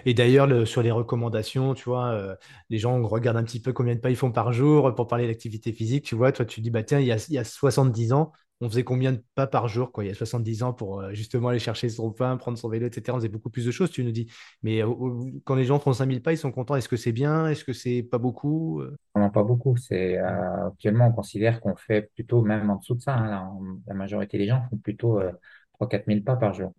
Et d'ailleurs, sur les recommandations, tu vois, euh, les gens regardent un petit peu combien de pas ils font par jour pour parler d'activité physique. Tu vois, toi, tu dis, bah tiens, il y a, il y a 70 ans, on faisait combien de pas par jour, quoi, il y a 70 ans pour euh, justement aller chercher son pain, prendre son vélo, etc. On faisait beaucoup plus de choses, tu nous dis. Mais euh, quand les gens font 5000 pas, ils sont contents. Est-ce que c'est bien? Est-ce que c'est pas beaucoup Non, pas beaucoup. C'est actuellement, on considère qu'on fait plutôt même en dessous de ça. Hein, la, majorité des gens font plutôt 3-4 000 pas par jour.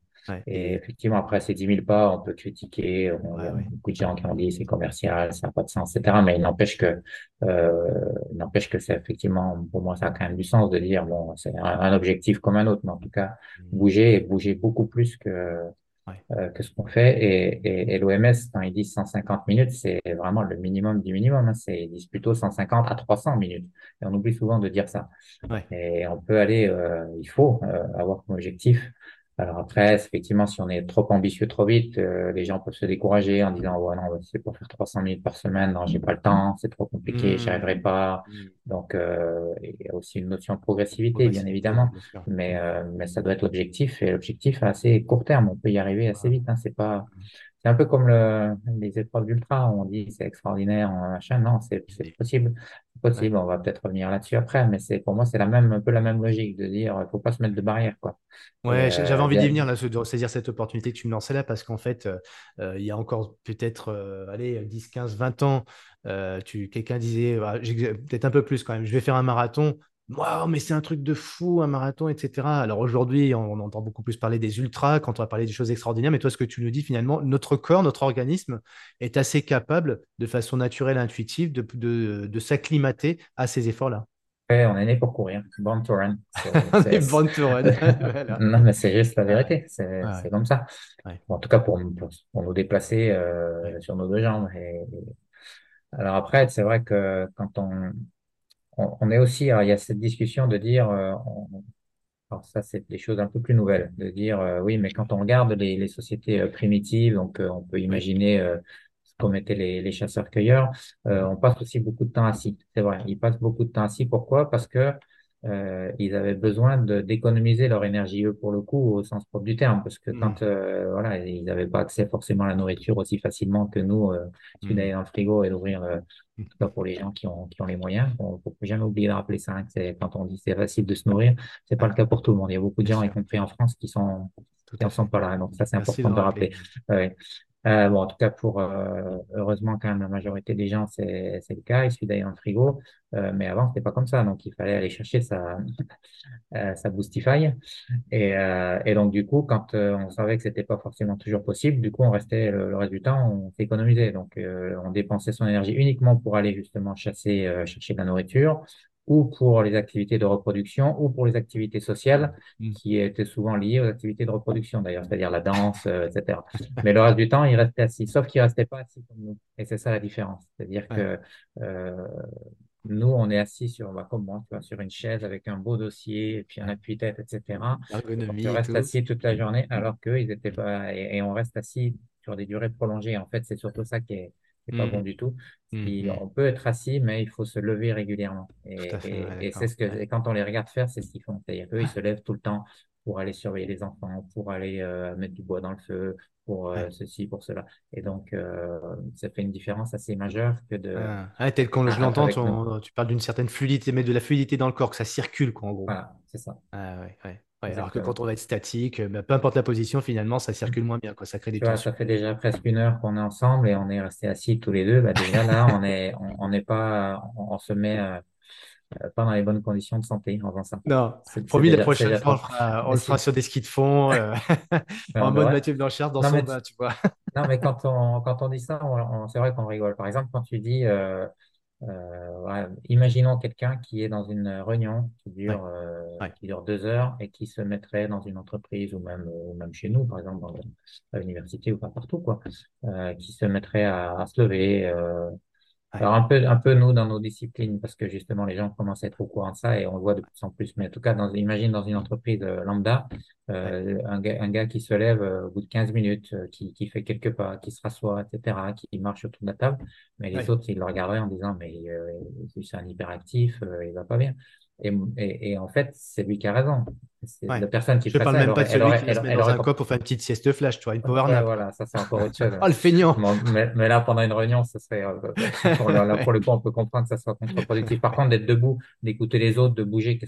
Et effectivement, après ces 10 000 pas, on peut critiquer. On, a beaucoup de gens qui ont dit c'est commercial, ça n'a pas de sens, etc. Mais il n'empêche que, euh, n'empêche que c'est effectivement, pour moi, ça a quand même du sens de dire bon, c'est un, objectif comme un autre, mais en tout cas, mmh. bouger et bouger beaucoup plus que euh, que ce qu'on fait. Et, et, et l'OMS, quand ils disent 150 minutes, c'est vraiment le minimum du minimum. Hein. C'est, ils disent plutôt 150 à 300 minutes. Et on oublie souvent de dire ça. Et on peut aller, euh, il faut euh, avoir comme objectif alors après, effectivement, si on est trop ambitieux trop vite, euh, les gens peuvent se décourager en disant ouais non, c'est pour faire 300 minutes par semaine, non, j'ai pas le temps, c'est trop compliqué, j'y mmh. arriverai pas. Mmh. Donc euh, il y a aussi une notion de progressivité, bien évidemment, mais euh, mais ça doit être l'objectif et l'objectif assez court terme, on peut y arriver assez vite. Hein, c'est pas c'est un peu comme le, les épreuves d'ultra, on dit c'est extraordinaire, machin. Non, c'est possible. Possible. On va peut-être revenir là-dessus après, mais c'est pour moi, c'est la même, un peu la même logique de dire, il faut pas se mettre de barrière, quoi. Ouais, j'avais envie d'y venir là, de saisir cette opportunité que tu me lançais là, parce qu'en fait, il y a encore peut-être, allez, 10, 15, 20 ans, tu, quelqu'un disait, bah, peut-être un peu plus quand même, je vais faire un marathon. Waouh, mais c'est un truc de fou, un marathon, etc. Alors aujourd'hui, on, entend beaucoup plus parler des ultras quand on va parler des choses extraordinaires. Mais toi, ce que tu nous dis finalement, notre corps, notre organisme est assez capable, de façon naturelle, intuitive, de, de, s'acclimater à ces efforts-là. Ouais, on est né pour courir. Born to run. Born to run. Non, mais c'est juste la vérité. C'est comme ça. en tout cas, pour, pour, nous déplacer euh, sur nos deux jambes. Alors après, c'est vrai que quand on, on, est aussi, il y a cette discussion de dire, euh, alors ça c'est des choses un peu plus nouvelles, de dire euh, oui, mais quand on regarde les, sociétés euh, primitives, donc on peut imaginer ce qu'ont étaient les, les chasseurs-cueilleurs, on passe aussi beaucoup de temps assis. C'est vrai, ils passent beaucoup de temps assis. Pourquoi? Parce que euh, ils avaient besoin d'économiser leur énergie eux pour le coup au sens propre du terme parce que quand euh, voilà ils n'avaient pas accès forcément à la nourriture aussi facilement que nous euh, mmh. d'aller dans le frigo et d'ouvrir euh, pour les gens qui ont qui ont les moyens. On faut jamais oublier de rappeler ça hein, c'est quand on dit c'est facile de se nourrir c'est pas le cas pour tout le monde. Il y a beaucoup de gens y compris en France qui sont qui en sont pas là. Donc ça c'est important de, rappeler, rappeler. Euh, bon, en tout cas, pour euh, heureusement, quand même, la majorité des gens, c'est le cas. Il suffit d'aller dans le frigo. Euh, mais avant, c'était pas comme ça. Donc, il fallait aller chercher sa, euh, sa Boostify. Et, euh, et donc, du coup, quand on savait que c'était pas forcément toujours possible, du coup, on restait le, reste du temps, on s'économisait. Donc, on dépensait son énergie uniquement pour aller justement chasser, chercher de la nourriture ou pour les activités de reproduction ou pour les activités sociales mm. qui étaient souvent liées aux activités de reproduction d'ailleurs, c'est-à-dire la danse, euh, etc. Mais le reste du temps, il restait assis, sauf qu'il restait pas assis comme nous. Et c'est ça la différence. C'est-à-dire que euh, nous, on est assis sur, bah, comme moi, tu vois, sur une chaise avec un beau dossier et puis un appui-tête, etc. on reste assis toute la journée alors qu'eux, ils étaient pas, et, on reste assis sur des durées prolongées. En fait, c'est surtout ça qui est, c'est pas bon mmh. du tout. Mmh, mmh. On peut être assis, mais il faut se lever régulièrement. Et, et, c'est ce que, et quand on les regarde faire, c'est ce qu'ils font. C'est-à-dire ils se lèvent tout le temps pour aller surveiller les enfants, pour aller euh, mettre du bois dans le feu, pour euh, ceci, pour cela. Et donc, euh, ça fait une différence assez majeure que de. Ah, ah tel qu'on je l'entends, tu, parles d'une certaine fluidité, mais de la fluidité dans le corps, que ça circule, quoi, en gros. Voilà, c'est ça. Ah, ouais, ouais alors que quand on va être statique, euh, bah, peu importe la position, finalement, ça circule moins bien, quoi. Ça crée des Ça fait déjà presque une heure qu'on est ensemble et on est resté assis tous les deux. Bah, déjà là, on est, on n'est pas, on, se met euh, euh, pas dans les bonnes conditions de santé en faisant ça. Non, promis, la prochaine fois, on, fera, on le fera sur des skis de fond, en mode Mathieu Blanchard dans son bain, tu vois. non, mais quand on, quand on dit ça, c'est vrai qu'on rigole. Par exemple, quand tu dis, euh, Imaginons quelqu'un qui est dans une réunion qui dure, euh, qui dure deux heures et qui se mettrait dans une entreprise ou même, ou même chez nous, par exemple, dans, à l'université ou pas partout, quoi, euh, qui se mettrait à, à se lever, euh, alors un peu, un peu nous dans nos disciplines, parce que justement les gens commencent à être au courant de ça et on le voit de plus en plus. Mais en tout cas, dans, imagine dans une entreprise euh, lambda, euh, un, gars, un gars qui se lève euh, au bout de 15 minutes, qui, qui fait quelques pas, qui se rassoit, etc., qui marche autour de la table. Mais les autres, ils le regarderaient en disant, mais c'est un hyperactif, il va pas bien. Et, et, et en fait, c'est lui qui a raison. C'est la personne qui Je parle même pas de celui qui se met dans un coin pour faire une petite sieste flash, tu vois, une power nap. Voilà, ça c'est encore autre chose. oh, le feignant mais, mais, là, pendant une réunion, ça serait, euh, pour, là, pour le coup, on peut comprendre que ça soit contre-productif. Par contre, d'être debout, d'écouter les autres, de bouger, que,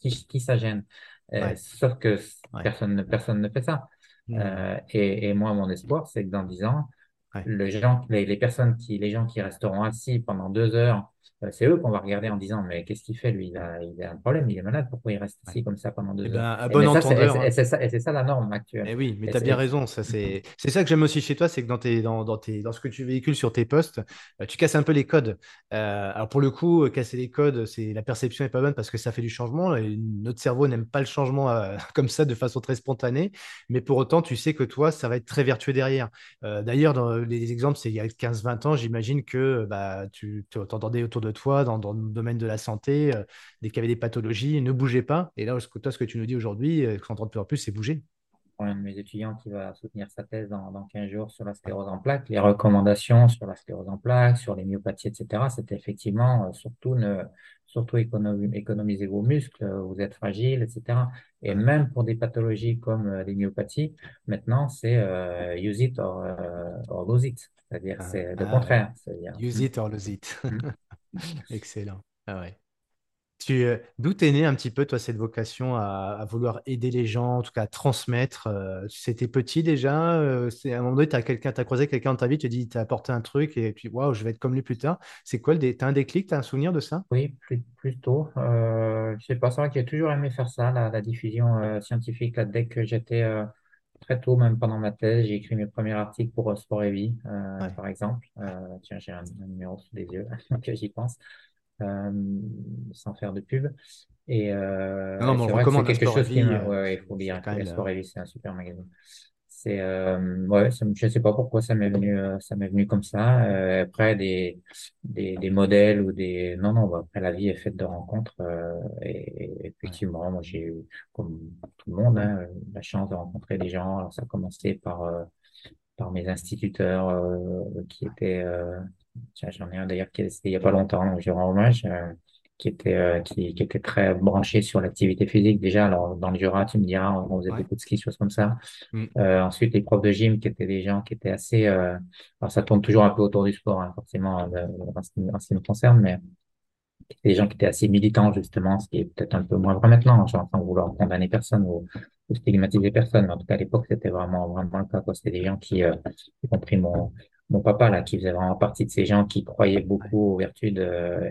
qui, qui ça gêne? Euh, Sauf que personne, personne ne fait ça. Mm. Euh, et, et moi, mon espoir, c'est que dans dix ans, le gens, les, les personnes qui, les gens qui resteront assis pendant deux heures c'est eux qu'on va regarder en disant mais qu'est-ce qu'il fait lui? Il a, il a un problème, il est malade, pourquoi il reste ici comme ça pendant deux ben, heures bon. Et c'est ça, ça, la norme actuelle. Et eh oui, mais tu as bien raison. Ça, c'est, c'est ça que j'aime aussi chez toi, c'est que dans, tes, dans, dans, tes, dans ce que tu véhicules sur tes postes, euh, tu casses un peu les codes. Euh, alors pour le coup, casser les codes, c'est la perception est pas bonne parce que ça fait du changement. notre cerveau n'aime pas le changement comme ça de façon très spontanée, mais pour autant, tu sais que toi, ça va être très vertueux derrière. D'ailleurs, dans les exemples, c'est il y a 15-20 ans, j'imagine que bah, tu t'entendais autour de toi dans, le domaine de la santé, euh, dès qu'il y avait des pathologies, ne bougez pas. Et là, toi, ce que tu nous dis aujourd'hui, euh, qu'on entend de plus en plus, c'est bouger. prends un de mes étudiants qui va soutenir sa thèse dans, dans 15 jours sur la sclérose en plaques, les recommandations sur la sclérose en plaques, sur les myopathies, etc., c'était effectivement euh, surtout ne, surtout économiser vos muscles, vous êtes fragile, etc. Et même pour des pathologies comme les myopathies, maintenant c'est use it or, lose it. C'est-à-dire, ah, c'est le ah contraire. Use it or lose it. Excellent. Ah ouais. Tu, euh, d'où t'es né un petit peu, toi, cette vocation à, vouloir aider les gens, en tout cas à transmettre euh, C'était petit déjà euh, c'est, À un moment donné, tu as, quelqu'un, as croisé quelqu'un dans ta vie, tu te dis, tu as apporté un truc et tu dis, waouh, je vais être comme lui plus tard. C'est quoi le Tu as un déclic, tu as un souvenir de ça? Oui, plus, plus tôt. Euh, sais pas, c'est vrai que j'ai toujours aimé faire ça, la, diffusion scientifique. Là, dès que j'étais très tôt, même pendant ma thèse, j'ai écrit mes premiers articles pour Sport et Vie, par exemple. tiens, j'ai un, un, numéro sous les yeux, que j'y pense. Euh, sans faire de pub. Et euh, non, non, c'est c'est quelque chose qui euh, ouais, il faut lire. Sport c'est un super magazine. C'est euh, ouais, je sais pas pourquoi ça m'est venu, ça m'est venu comme ça. après des, des, des modèles ou des non non, bah, après la vie est faite de rencontres et, effectivement, moi j'ai eu comme tout le monde hein, la chance de rencontrer des gens. Alors ça a commencé par par mes instituteurs qui étaient J'en ai un d'ailleurs qui est il n'y a pas longtemps, donc je rends hommage, euh, qui était euh, qui, qui, était très branché sur l'activité physique. Déjà, alors dans le Jura, tu me diras, on faisait beaucoup de ski, choses comme ça. Mm. Euh, ensuite, les profs de gym qui étaient des gens qui étaient assez. Euh, alors ça tourne toujours un peu autour du sport, hein, forcément, en, ce qui, me concerne, mais des gens qui étaient assez militants justement, ce qui est peut-être un peu moins vrai maintenant. Genre, sans vouloir condamner personne ou, stigmatiser personne, mais en tout cas à l'époque c'était vraiment vraiment le cas. C'était des gens qui, y compris mon mon papa là, qui faisait vraiment partie de ces gens qui croyaient beaucoup aux vertus de,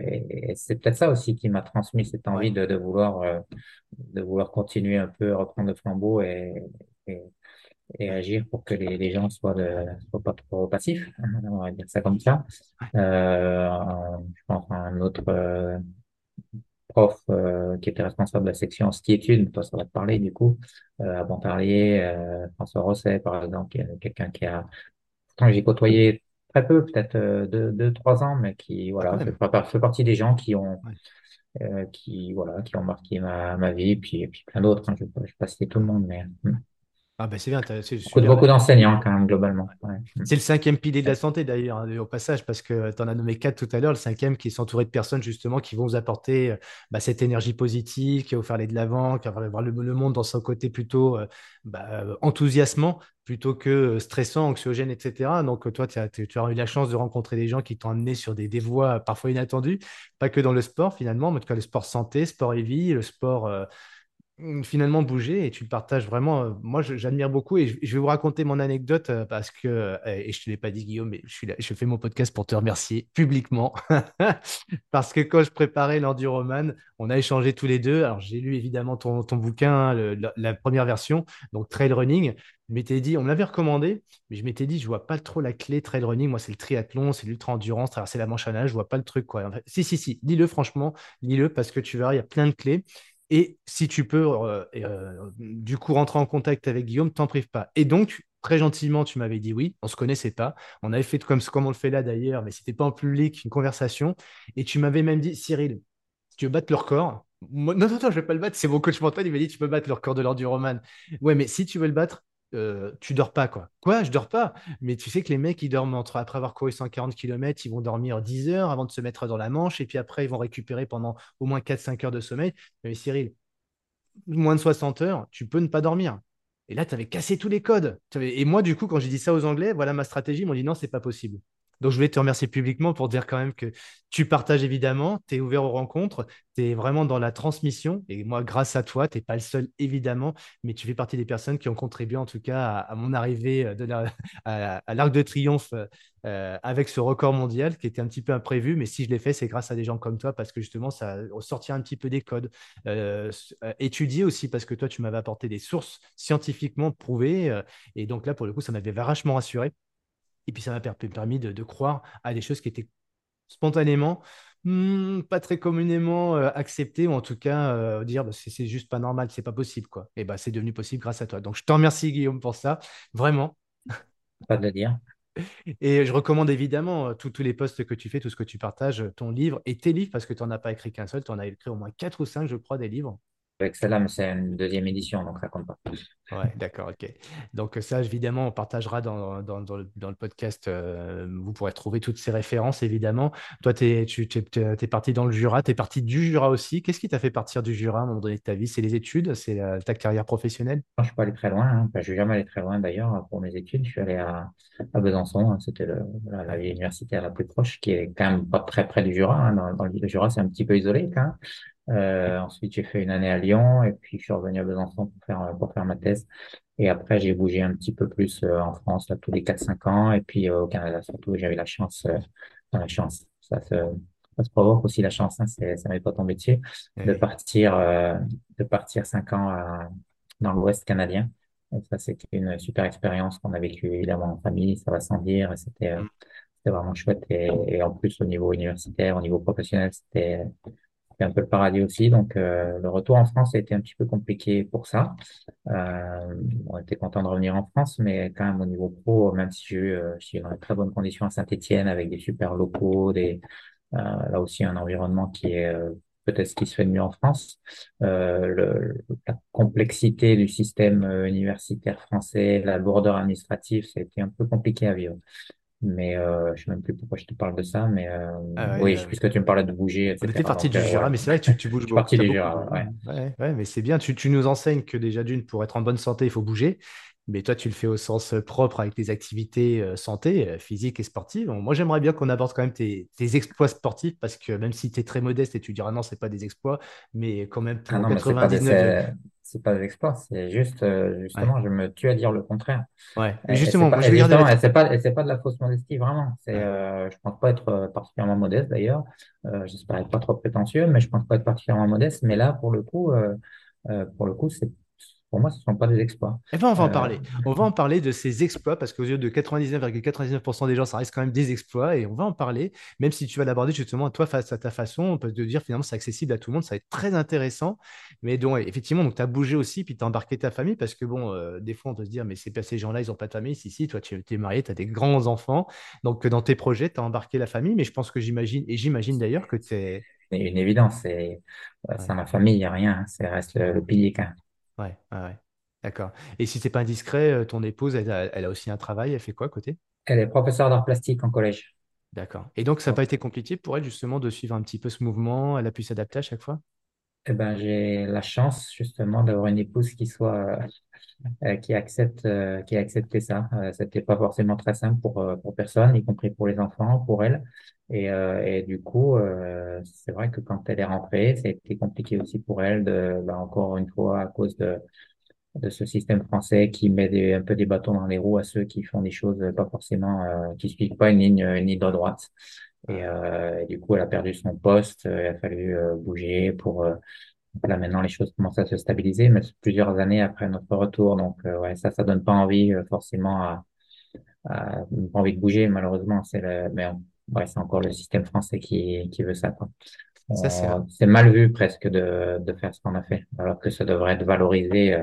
et, c'est peut-être ça aussi qui m'a transmis cette envie de, de vouloir, euh, de vouloir continuer un peu, reprendre le flambeau et, et, et agir pour que les, les gens soient, de, soient pas trop passifs, on va dire ça comme ça. Euh, je pense à un autre euh, prof euh, qui était responsable de la section ski-études, toi ça va te parler du coup, euh, parler, euh, François Rosset par exemple, quelqu'un qui a j'ai côtoyé très peu, peut-être euh, deux, deux, trois ans, mais qui voilà, fait, fait, partie des gens qui ont, euh, qui voilà, qui ont marqué ma, ma vie, et puis, et puis plein d'autres. Hein, je ne vais pas citer tout le monde, mais. Hmm. Ah ben c'est bien, beaucoup, beaucoup d'enseignants quand même globalement. C'est le cinquième pilier de la santé d'ailleurs, hein, au passage, parce que tu en as nommé quatre tout à l'heure, le cinquième qui est s'entourer de personnes justement qui vont vous apporter euh, bah, cette énergie positive, qui va vous faire aller de l'avant, qui va voir le, monde dans son côté plutôt euh, bah, enthousiasmant plutôt que euh, stressant, anxiogène, etc. Donc toi, tu as, eu la chance de rencontrer des gens qui t'ont amené sur des, des voies parfois inattendues, pas que dans le sport finalement, mais en tout cas le sport santé, sport et vie, le sport finalement bouger et tu le partages vraiment. Euh, moi, j'admire beaucoup et je, vais vous raconter mon anecdote euh, parce que, euh, et je te l'ai pas dit, Guillaume, mais je, fais mon podcast pour te remercier publiquement parce que quand je préparais l'enduroman, on a échangé tous les deux. Alors, j'ai lu évidemment ton, ton bouquin, la, première version, donc Trail Running. Je m'étais dit, on me l'avait recommandé, mais je m'étais dit, je vois pas trop la clé trail running. Moi, c'est le triathlon, c'est l'ultra-endurance, traverser la manche à nage, je vois pas le truc. Si, si, si, lis-le franchement, lis-le parce que tu verras, il y a plein de clés. Et si tu peux, euh, euh, du coup, rentrer en contact avec Guillaume, t'en prive pas. Et donc, très gentiment, tu m'avais dit oui, on se connaissait pas. On avait fait comme, comme on le fait là d'ailleurs, mais c'était pas en public, une conversation. Et tu m'avais même dit, Cyril, tu veux battre le record, non, non, non, je vais pas le battre, c'est mon coach mental, il m'a dit, tu peux battre le record de l'heure du roman. Ouais, mais si tu veux le battre, euh, tu dors pas, quoi. Quoi, je dors pas. Mais tu sais que les mecs, ils dorment entre, après avoir couru 140 km, ils vont dormir 10 heures avant de se mettre dans la manche, et puis après, ils vont récupérer pendant au moins 4-5 heures de sommeil. Mais Cyril, moins de 60 heures, tu peux ne pas dormir. Et là, tu avais cassé tous les codes. Et moi, du coup, quand j'ai dit ça aux Anglais, voilà ma stratégie, ils m'ont dit non, c'est pas possible. Donc, je voulais te remercier publiquement pour dire quand même que tu partages évidemment, tu es ouvert aux rencontres, tu es vraiment dans la transmission. Et moi, grâce à toi, tu n'es pas le seul évidemment, mais tu fais partie des personnes qui ont contribué en tout cas à, mon arrivée euh, à, l'Arc de Triomphe euh, avec ce record mondial qui était un petit peu imprévu. Mais si je l'ai fait, c'est grâce à des gens comme toi parce que justement, ça sortir un petit peu des codes. Euh, étudier aussi parce que toi, tu m'avais apporté des sources scientifiquement prouvées. et donc là, pour le coup, ça m'avait vachement rassuré. Et puis ça m'a permis de, croire à des choses qui étaient spontanément, hmm, pas très communément euh, acceptées, ou en tout cas euh, dire bah, c'est juste pas normal, c'est pas possible. quoi. Et bah, c'est devenu possible grâce à toi. Donc je te remercie Guillaume pour ça, vraiment. Pas de le dire. Et je recommande évidemment euh, tous les posts que tu fais, tout ce que tu partages, ton livre et tes livres, parce que tu n'en as pas écrit qu'un seul, tu en as écrit au moins quatre ou cinq, je crois, des livres. Avec celle-là, mais c'est une deuxième édition, donc ça compte pas. Ouais, d'accord, ok. Donc ça, évidemment, on partagera dans, dans, dans, le, podcast. Euh, vous pourrez trouver toutes ces références, évidemment. Toi, es, tu es, parti dans le Jura, tu es parti du Jura aussi. Qu'est-ce qui t'a fait partir du Jura à un moment donné de ta vie? C'est les études? C'est ta carrière professionnelle? Je ne suis pas allé très loin. Hein. je ne suis jamais allé très loin d'ailleurs pour mes études. Je suis allé à, à Besançon. Hein. C'était la, la ville universitaire la plus proche, qui est quand même pas très près du Jura. Hein. Dans, le Jura, c'est un petit peu isolé quand. Euh, ensuite, j'ai fait une année à Lyon et puis je suis revenu à Besançon pour faire, pour faire ma thèse. Et après, j'ai bougé un petit peu plus euh, en France, là, tous les 4-5 ans. Et puis euh, au Canada, surtout, j'ai eu la chance, euh, la chance, ça se, ça se provoque aussi la chance, hein, c'est, ça m'est pas tombé dessus, de partir, de partir 5 ans dans l'Ouest canadien. Et ça, c'était une super expérience qu'on a vécue évidemment en famille, ça va sans dire. C'était, mm. c'était vraiment chouette. Et, et, en plus, au niveau universitaire, au niveau professionnel, c'était, un peu le paradis aussi. Donc, euh, le retour en France a été un petit peu compliqué pour ça. Euh, on était content de revenir en France, mais quand même au niveau pro, même si j'ai eu, euh, dans de très bonnes conditions à Saint-Etienne avec des super locaux, des, là aussi un environnement qui est peut-être ce qui se fait de mieux en France. La complexité du système universitaire français, la lourdeur administrative, ça a été un peu compliqué à vivre. Mais euh, je sais même plus pourquoi je te parle de ça, mais euh, ah oui, puisque tu me parlais de bouger, etc. On était parti du Jura, mais c'est vrai que tu, tu bouges beaucoup. parti du Jura, ouais. Ouais, ouais. mais c'est bien. Tu, tu, nous enseignes que déjà d'une, pour être en bonne santé, il faut bouger. Mais toi, tu le fais au sens propre avec tes activités euh, santé, euh, physique et sportive. moi, j'aimerais bien qu'on aborde quand même tes, tes, exploits sportifs parce que même si tu es très modeste et tu diras non, c'est pas des exploits, mais quand même pour ah non, 99 c'est pas des exploits, c'est juste, euh, justement, je me tue à dire le contraire. Ouais, mais justement, pas, c'est pas, pas de la fausse modestie, vraiment. C'est, euh, je pense pas être euh, particulièrement modeste d'ailleurs. Euh, J'espère être pas trop prétentieux, mais je pense pas être particulièrement modeste. Mais là, pour le coup, euh, pour le coup, c'est pour moi, ce ne sont pas des exploits. Et eh ben, on va en euh, parler. On va en parler de ces exploits parce qu'aux yeux de 99,99% des gens, ça reste quand même des exploits et on va en parler. Même si tu vas l'aborder justement toi face à ta façon, on peut te dire finalement c'est accessible à tout le monde, ça va être très intéressant. Mais donc, effectivement, tu as bougé aussi puis tu as embarqué ta famille parce que bon, euh, des fois on peut se dire, mais c'est pas ces gens-là, ils n'ont pas de famille. Si, si, toi tu es marié, tu as des grands enfants. Donc dans tes projets, tu as embarqué la famille. Mais je pense que j'imagine, et j'imagine d'ailleurs que tu es. une évidence, c'est ma famille, il n'y a rien, ça reste le, pilier quand Ouais, ouais, D'accord. Et si c'est pas indiscret, euh, ton épouse, elle a, aussi un travail, elle fait quoi à côté? Elle est professeure d'art plastique en collège. D'accord. Et donc, ça n'a pas été compliqué pour elle justement de suivre un petit peu ce mouvement? Elle a pu s'adapter à chaque fois? Eh ben, j'ai la chance justement d'avoir une épouse qui soit euh, qui accepte euh, qui a accepté ça. Euh, c'était pas forcément très simple pour pour personne, y compris pour les enfants, pour elle. Et, et du coup, c'est vrai que quand elle est rentrée, ça a été compliqué aussi pour elle de, bah, encore une fois, à cause de de ce système français qui met des, un peu des bâtons dans les roues à ceux qui font des choses pas forcément, qui suivent pas une ligne, une ligne droite. Et, euh, du coup, elle a perdu son poste. Il a fallu euh, bouger pour. Euh, là, maintenant, les choses commencent à se stabiliser, mais plusieurs années après notre retour. Donc, euh, ouais, ça, ça donne pas envie forcément à, à pas envie de bouger. Malheureusement, c'est le, mais ouais, c'est encore le système français qui, qui veut ça. Quoi. Ça, c'est mal vu presque de, de faire ce qu'on a fait, alors que ça devrait être valorisé.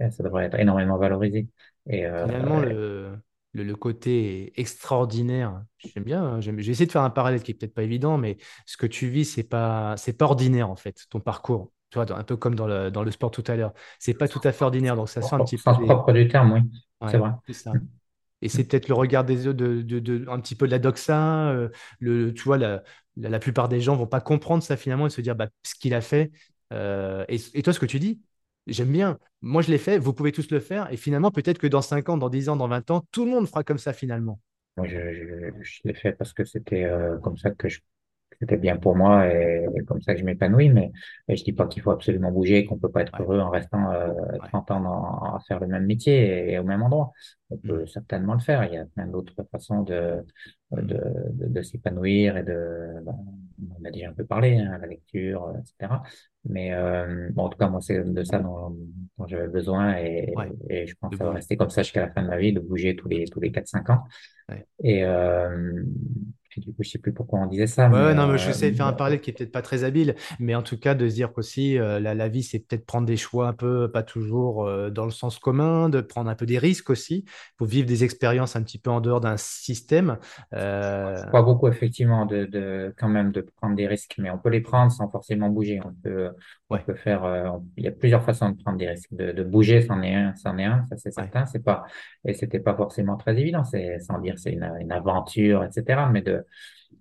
ça devrait être énormément valorisé. Et, Finalement, le, le, côté extraordinaire. J'aime bien. Hein, j'ai essayé de faire un parallèle qui est peut-être pas évident, mais ce que tu vis, c'est pas, c'est pas ordinaire en fait. Ton parcours, tu vois, un peu comme dans le, dans le sport tout à l'heure, c'est pas tout à fait ordinaire. Donc ça sent un petit peu. propre du terme, oui. c'est vrai. Et c'est peut-être le regard des autres, de, de, un petit peu de la doxa. Euh, le, tu vois, la, la, plupart des gens vont pas comprendre ça finalement et se dire bah, ce qu'il a fait. Euh, et, et, toi, ce que tu dis, j'aime bien. Moi, je l'ai fait, vous pouvez tous le faire. Et finalement, peut-être que dans 5 ans, dans 10 ans, dans 20 ans, tout le monde fera comme ça finalement. Moi, je, l'ai fait parce que c'était euh, comme ça que je c'était bien pour moi et, comme ça que je m'épanouis. Mais je dis pas qu'il faut absolument bouger, qu'on peut pas être heureux en restant euh, 30 ans à faire le même métier et, au même endroit. On peut mm. certainement le faire. Il y a plein d'autres façons de, de, de, s'épanouir et de, ben, on a déjà un peu parlé, hein, la lecture, etc. Mais euh, bon, en tout cas, moi, c'est de ça dont, dont j'avais besoin et, et, je pense que ça va rester comme ça jusqu'à la fin de ma vie, de bouger tous les tous les 4-5 ans. Et, euh, du coup, je sais plus pourquoi on disait ça. Ouais, non, mais je sais faire un parallèle qui est peut-être pas très habile, mais en tout cas de se dire qu'aussi la, la, vie, c'est peut-être prendre des choix un peu, pas toujours dans le sens commun, de prendre un peu des risques aussi, pour vivre des expériences un petit peu en dehors d'un système. Euh... Pas beaucoup effectivement de, de, quand même de prendre des risques, mais on peut les prendre sans forcément bouger. On peut, on peut faire. il y a plusieurs façons de prendre des risques. De, de bouger, c'en est un, c'en est un, ça c'est certain. C'est pas et c'était pas forcément très évident. C'est sans dire c'est une, une aventure, etc. Mais de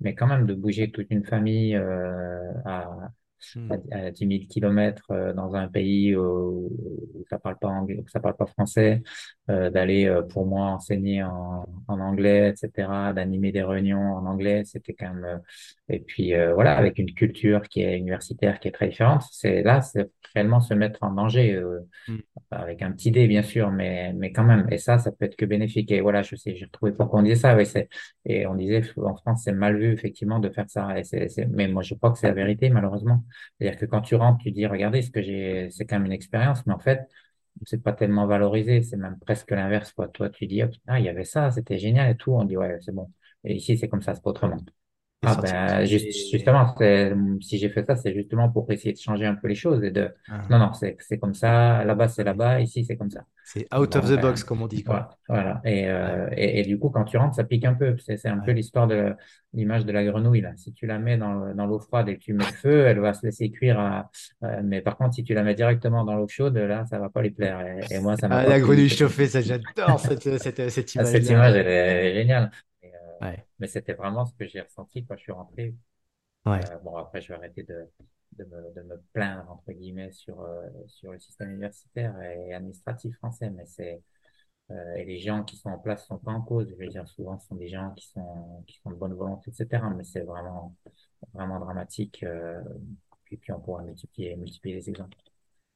mais quand même de bouger toute une famille euh, à, hmm. à, 10 000 kilomètres euh, dans un pays où, où ça parle pas anglais, où ça parle pas français, euh, d'aller euh, pour moi enseigner en, en anglais, etc., d'animer des réunions en anglais, c'était quand même et puis voilà avec une culture qui est universitaire qui est très différente. C'est là, c'est réellement se mettre en danger. Hmm avec un petit dé bien sûr, mais, mais quand même. Et ça, ça peut être que bénéfique. Et voilà, je sais, j'ai retrouvé pourquoi on disait ça. Oui, c'est, et on disait en France, c'est mal vu effectivement de faire ça. Et c'est, mais moi, je crois que c'est la vérité, malheureusement. C'est-à-dire que quand tu rentres, tu dis, regardez, ce que j'ai, c'est quand même une expérience, mais en fait, c'est pas tellement valorisé. C'est même presque l'inverse. Quoi. Toi, tu dis, ah, il y avait ça, c'était génial et tout. On dit, ouais, c'est bon. Et ici, c'est comme ça, c'est pas autrement. Ah ben, justement, si j'ai fait ça, c'est justement pour essayer de changer un peu les choses et de, ah. non, non, c'est comme ça, là-bas, c'est là-bas, ici, c'est comme ça. C'est out of the box, comme on dit. Quoi. Voilà. Et, euh, et, et, du coup, quand tu rentres, ça pique un peu. C'est un peu l'histoire de l'image de la grenouille. Là. Si tu la mets dans, dans l'eau froide et que tu mets le feu, elle va se laisser cuire. À, euh, mais par contre, si tu la mets directement dans l'eau chaude, là, ça va pas les plaire. Et, moi, ça m'a. Ah, la grenouille chauffée, ça, j'adore cette, cette, cette, image. cette image, elle est géniale. Mais c'était vraiment ce que j'ai ressenti quand je suis rentré. Euh, bon, après, je vais arrêter de, de, me, de me plaindre, entre guillemets, sur, euh, sur le système universitaire et administratif français, mais c'est, euh, et les gens qui sont en place sont pas en cause. Je veux dire, souvent, ce sont des gens qui sont, qui sont de bonne volonté, etc. Mais c'est vraiment, vraiment dramatique. Euh, et puis, on pourra multiplier, multiplier les exemples.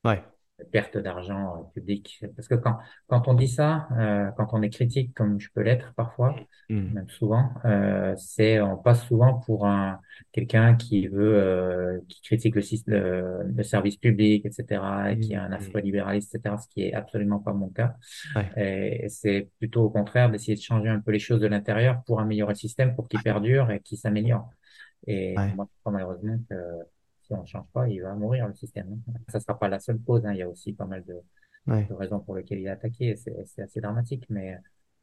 Ouais perte d'argent euh, public. Parce que quand, quand on dit ça, euh, quand on est critique, comme je peux l'être parfois, mm. même souvent, euh, c'est on passe souvent pour un quelqu'un qui veut euh, qui critique le, le, le, service public, etc., et qui est un mm. afro-libéraliste, etc., ce qui est absolument pas mon cas. Et c'est plutôt au contraire d'essayer de changer un peu les choses de l'intérieur pour améliorer le système, pour qu'il perdure et qu'il s'améliore. Et moi, je crois malheureusement que si on ne change pas, il va mourir le système. Ça ne sera pas la seule cause. Hein. Il y a aussi pas mal de, raisons pour lesquelles il est attaqué. C'est assez dramatique, mais,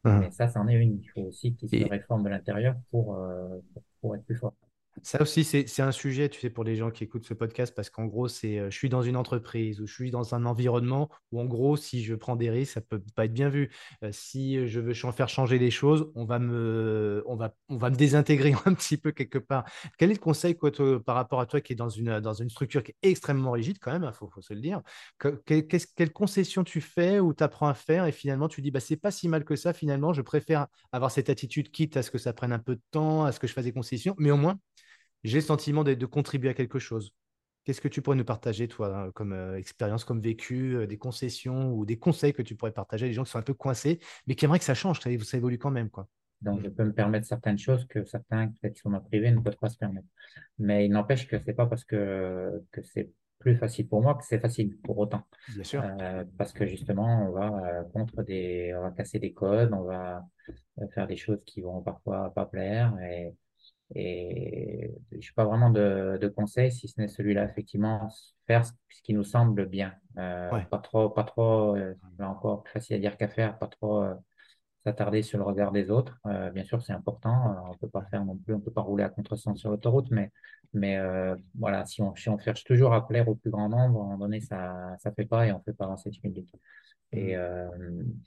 mais ça, c'en est une. Il faut aussi qu'il se réforme de l'intérieur pour, euh, pour être plus fort. Ça aussi, c'est un sujet, tu sais, pour les gens qui écoutent ce podcast, parce qu'en gros, c'est euh, je suis dans une entreprise ou je suis dans un environnement où, en gros, si je prends des risques, ça peut pas être bien vu. Euh, si je veux faire changer les choses, on va me, on va, on va me désintégrer un petit peu quelque part. Quel est le conseil quoi, par rapport à toi qui est dans une, dans une structure qui est extrêmement rigide, quand même, il hein, faut, se le dire Quelle concession tu fais ou tu apprends à faire et finalement tu dis, bah, c'est pas si mal que ça, finalement, je préfère avoir cette attitude, quitte à ce que ça prenne un peu de temps, à ce que je fasse des concessions, mais au moins, j'ai le sentiment de, contribuer à quelque chose. Qu'est-ce que tu pourrais nous partager, toi, hein, comme euh, expérience, comme vécu, euh, des concessions ou des conseils que tu pourrais partager à des gens qui sont un peu coincés, mais qui aimeraient que ça change, ça, ça évolue quand même, quoi. Donc, je peux me permettre certaines choses que certains, qui sont dans privé, ne peuvent pas se permettre. Mais il n'empêche que c'est pas parce que, que c'est plus facile pour moi que c'est facile pour autant. Bien sûr. Euh, parce que justement, on va contre des, on va casser des codes, on va faire des choses qui vont parfois pas plaire et, et je suis pas vraiment de, de conseil, si ce n'est celui-là, effectivement, faire ce qui nous semble bien. Euh, Pas trop, pas trop, euh, là encore, plus facile à dire qu'à faire, pas trop euh, s'attarder sur le regard des autres. Bien sûr, c'est important. On peut pas faire non plus, on peut pas rouler à contresens sur l'autoroute, mais, mais voilà, si on, si on cherche toujours à plaire au plus grand nombre, à un moment donné, ça, ça fait pas et on fait pas avancer le public. Et, euh,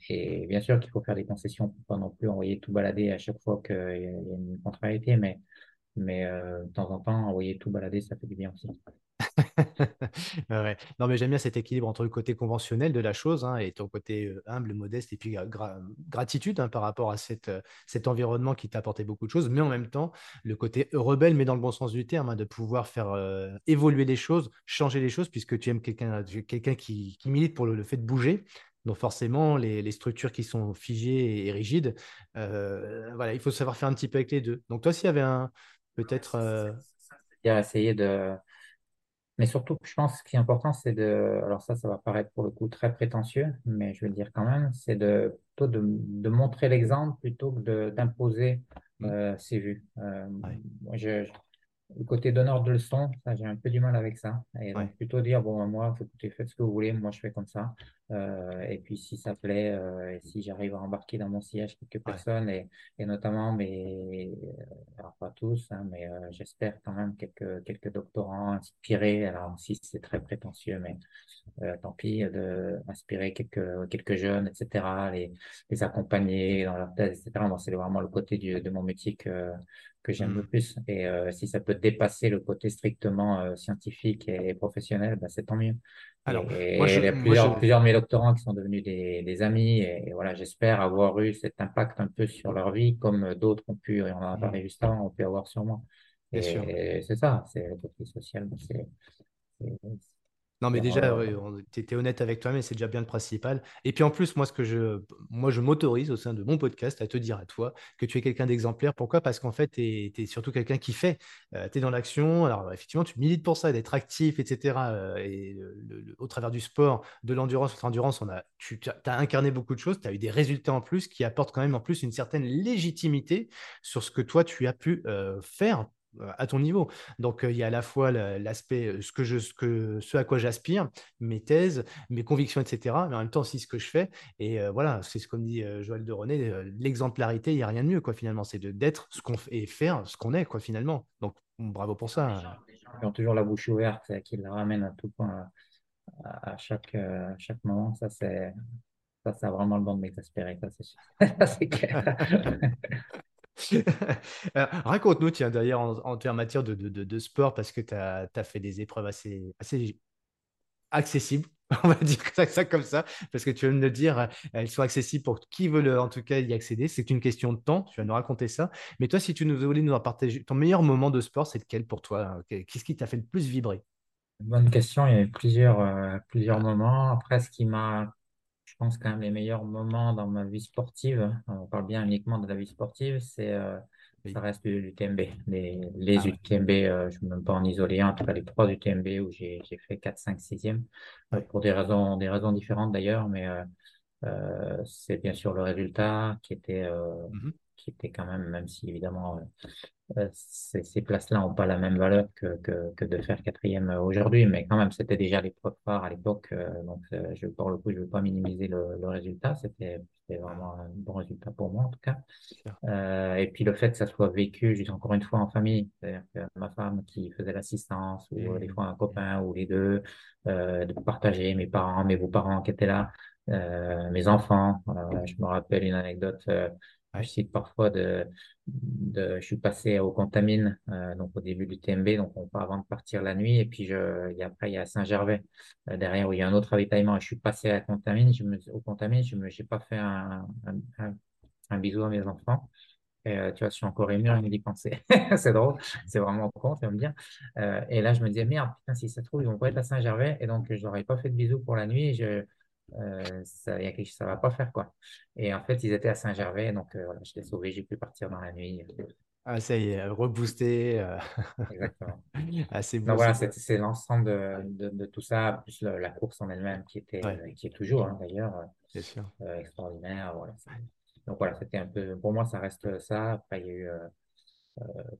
et bien sûr qu'il faut faire des concessions pour pas non plus envoyer tout balader à chaque fois qu'il y, a une contrariété, mais, mais euh, de temps en temps, envoyer tout balader, ça fait du bien aussi. ouais. Non, mais j'aime bien cet équilibre entre le côté conventionnel de la chose hein, et ton côté euh, humble, modeste, et puis gratitude hein, par rapport à cette, cet environnement qui t'a apporté beaucoup de choses, mais en même temps, le côté rebelle, mais dans le bon sens du terme, hein, de pouvoir faire évoluer les choses, changer les choses, puisque tu aimes quelqu'un quelqu'un qui, qui, milite pour le, fait de bouger. Donc forcément, les, structures qui sont figées et rigides, euh, voilà, il faut savoir faire un petit peu avec les deux. Donc toi, s'il y avait un peut-être euh... essayer de, mais surtout, je pense que ce qui est important, c'est de, alors ça, ça va paraître pour le coup très prétentieux, mais je vais le dire quand même, c'est de plutôt de, montrer l'exemple plutôt que d'imposer mmh. c'est vu. Moi, je, le côté donneur de leçons, j'ai un peu du mal avec ça. Et donc, plutôt dire, bon, moi, écoutez, faites ce que vous voulez, moi, je fais comme ça. Euh, et puis, si ça plaît, euh, et si j'arrive à embarquer dans mon siège quelques personnes, et, et, notamment, mais, euh, alors pas tous, hein, mais j'espère quand même quelques, quelques doctorants inspirés. Alors, si c'est très prétentieux, mais tant pis, de inspirer quelques, quelques jeunes, etc., les, les accompagner dans leur thèse, etc. Bon, c'est vraiment le côté du, de mon métier que, que j'aime le mmh. plus. Et euh, si ça peut dépasser le côté strictement euh, scientifique et professionnel, bah, c'est tant mieux. Alors, moi, il y a plusieurs, plusieurs de mes doctorants qui sont devenus des, des amis. Et, voilà, j'espère avoir eu cet impact un peu sur leur vie, comme d'autres ont pu, et on en a parlé mmh. juste avant, ont pu avoir sur moi. Et c'est ça, c'est le côté social. C'est non, mais déjà, tu étais honnête avec toi, mais c'est déjà bien le principal. Et puis en plus, moi, ce que je, moi, je m'autorise au sein de mon podcast à te dire à toi que tu es quelqu'un d'exemplaire. Pourquoi? Parce qu'en fait, tu es, surtout quelqu'un qui fait. Euh, tu es dans l'action. Alors, effectivement, tu milites pour ça, d'être actif, etc. et euh, au travers du sport, de l'endurance, de l'endurance, on a, tu as incarné beaucoup de choses. Tu as eu des résultats en plus qui apportent quand même en plus une certaine légitimité sur ce que toi, tu as pu euh, faire à ton niveau. Donc, il y a à la fois l'aspect, ce, que je, ce, que, ce à quoi j'aspire, mes thèses, mes convictions, etc., mais en même temps aussi ce que je fais. Et voilà, c'est ce qu'on dit Joël de René, l'exemplarité, il n'y a rien de mieux, quoi, finalement, c'est d'être ce qu'on fait et faire ce qu'on est, quoi, finalement. Donc, bravo pour ça. Ils ont toujours la bouche ouverte, qui la ramène à tout point, à, chaque, chaque moment. Ça, c'est. Ça, ça a vraiment le bon de m'exaspérer, ça, c'est clair. Euh, raconte-nous, tiens, d'ailleurs, en, en, matière de, sport, parce que tu as, fait des épreuves assez, assez accessibles, on va dire ça, comme ça, parce que tu viens de le dire, elles sont accessibles pour qui veut le, en tout cas y accéder. C'est une question de temps, tu vas nous raconter ça. Mais toi, si tu nous voulais nous partager ton meilleur moment de sport, c'est lequel pour toi? Qu'est-ce qui t'a fait le plus vibrer? Bonne question, il y a eu plusieurs, euh, plusieurs moments. Après, ce qui m'a pense quand même les meilleurs moments dans ma vie sportive, on parle bien uniquement de la vie sportive, c'est euh, ça reste l'UTMB. Les, les ah UTMB, euh, je ne veux même pas en isoler un, en tout cas les trois UTMB où j'ai fait 4, 5, 6e, pour des raisons, des raisons différentes d'ailleurs, mais euh, c'est bien sûr le résultat qui était, mmh qui était quand même, même si évidemment euh, ces, ces places-là n'ont pas la même valeur que, que, que de faire quatrième aujourd'hui, mais quand même, c'était déjà l'épreuve phare à l'époque. Euh, donc, euh, je, pour le coup, je ne veux pas minimiser le, le résultat. C'était vraiment un bon résultat pour moi, en tout cas. Euh, et puis, le fait que ça soit vécu, juste encore une fois, en famille, c'est-à-dire que ma femme qui faisait l'assistance, ou des fois un copain, ou les deux, de partager mes parents, mes beaux-parents qui étaient là, mes enfants. je me rappelle une anecdote je cite parfois de, de, je suis passé au Contamine, euh, donc au début du TMB, donc on part avant de partir la nuit, et puis je, et après il y a Saint-Gervais euh, derrière où il y a un autre ravitaillement. Je suis passé à Contamine, je me, au Contamine, je me, pas fait un, un, bisou à mes enfants. Euh, tu vois, je suis encore ému rien d'y penser. c'est drôle, c'est vraiment con, tu vas me dire. Et là, je me disais, merde, putain, si ça se trouve, ils vont pas être à Saint-Gervais, et donc je n'aurais pas fait de bisous pour la nuit. Je, ça, y a quelque chose, ça va pas faire quoi. Et en fait, ils étaient à Saint-Gervais, donc euh, voilà, je l'ai sauvé, j'ai pu partir dans la nuit. Ah, ça y est, reboosté. Euh... Exactement. Assez beau. Donc voilà, c'est l'ensemble de, de, de, tout ça, plus la course en elle-même qui était, qui est toujours hein, d'ailleurs euh, extraordinaire. Voilà. Donc voilà, c'était un peu, pour moi, ça reste ça. Après, il y a eu euh,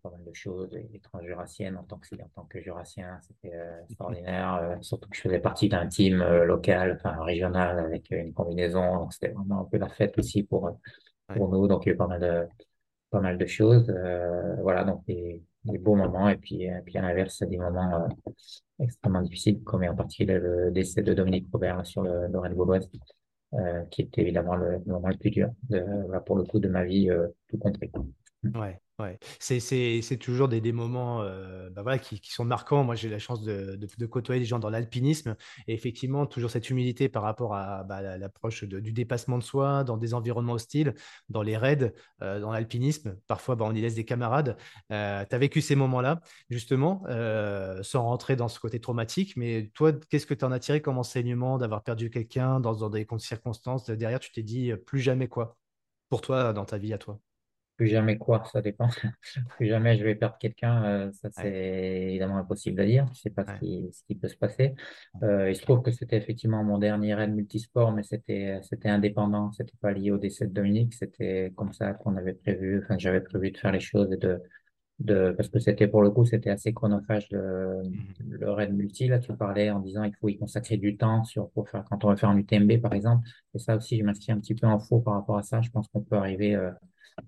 pas mal de choses, les transjurassiennes en tant que, en tant que jurassien, c'était euh, extraordinaire, euh, surtout que je faisais partie d'un team local, enfin régional, avec une combinaison, donc c'était vraiment un peu la fête aussi pour, pour nous, donc il y a eu pas mal de, pas mal de choses, voilà, donc des, des, beaux moments, et puis, et puis à l'inverse, des moments extrêmement difficiles, comme en particulier le décès de Dominique Robert sur le Lorraine Gauloise, qui était évidemment le, moment le plus dur, de, pour le coup, de ma vie, tout compris. Ouais. C'est toujours des, moments euh, bah qui, sont marquants. Moi, j'ai la chance de, côtoyer des gens dans l'alpinisme et effectivement, toujours cette humilité par rapport à bah, l'approche du dépassement de soi dans des environnements hostiles, dans les raids, euh, dans l'alpinisme. Parfois, bah, on y laisse des camarades. Euh, tu as vécu ces moments-là, justement, sans rentrer dans ce côté traumatique. Mais toi, qu'est-ce que tu en as tiré comme enseignement d'avoir perdu quelqu'un dans des circonstances Derrière, tu t'es dit plus jamais quoi pour toi, dans ta vie à toi? Plus jamais quoi, ça dépend. plus jamais je vais perdre quelqu'un, euh, ça c'est évidemment impossible à dire. Je sais pas ce, qui, ce qui peut se passer. Euh, il se trouve que c'était effectivement mon dernier raid multisport, mais c'était c'était indépendant, c'était pas lié au décès de Dominique, c'était comme ça qu'on avait prévu, enfin j'avais prévu de faire les choses et de de, parce que c'était pour le coup, c'était assez chronophage le, mhm. le raid multi. Là, tu parlais en disant il faut y consacrer du temps sur, pour faire, quand on va faire un UTMB, par exemple. Et ça aussi, je m'inscris un petit peu en faux par rapport à ça. Je pense qu'on peut arriver, euh,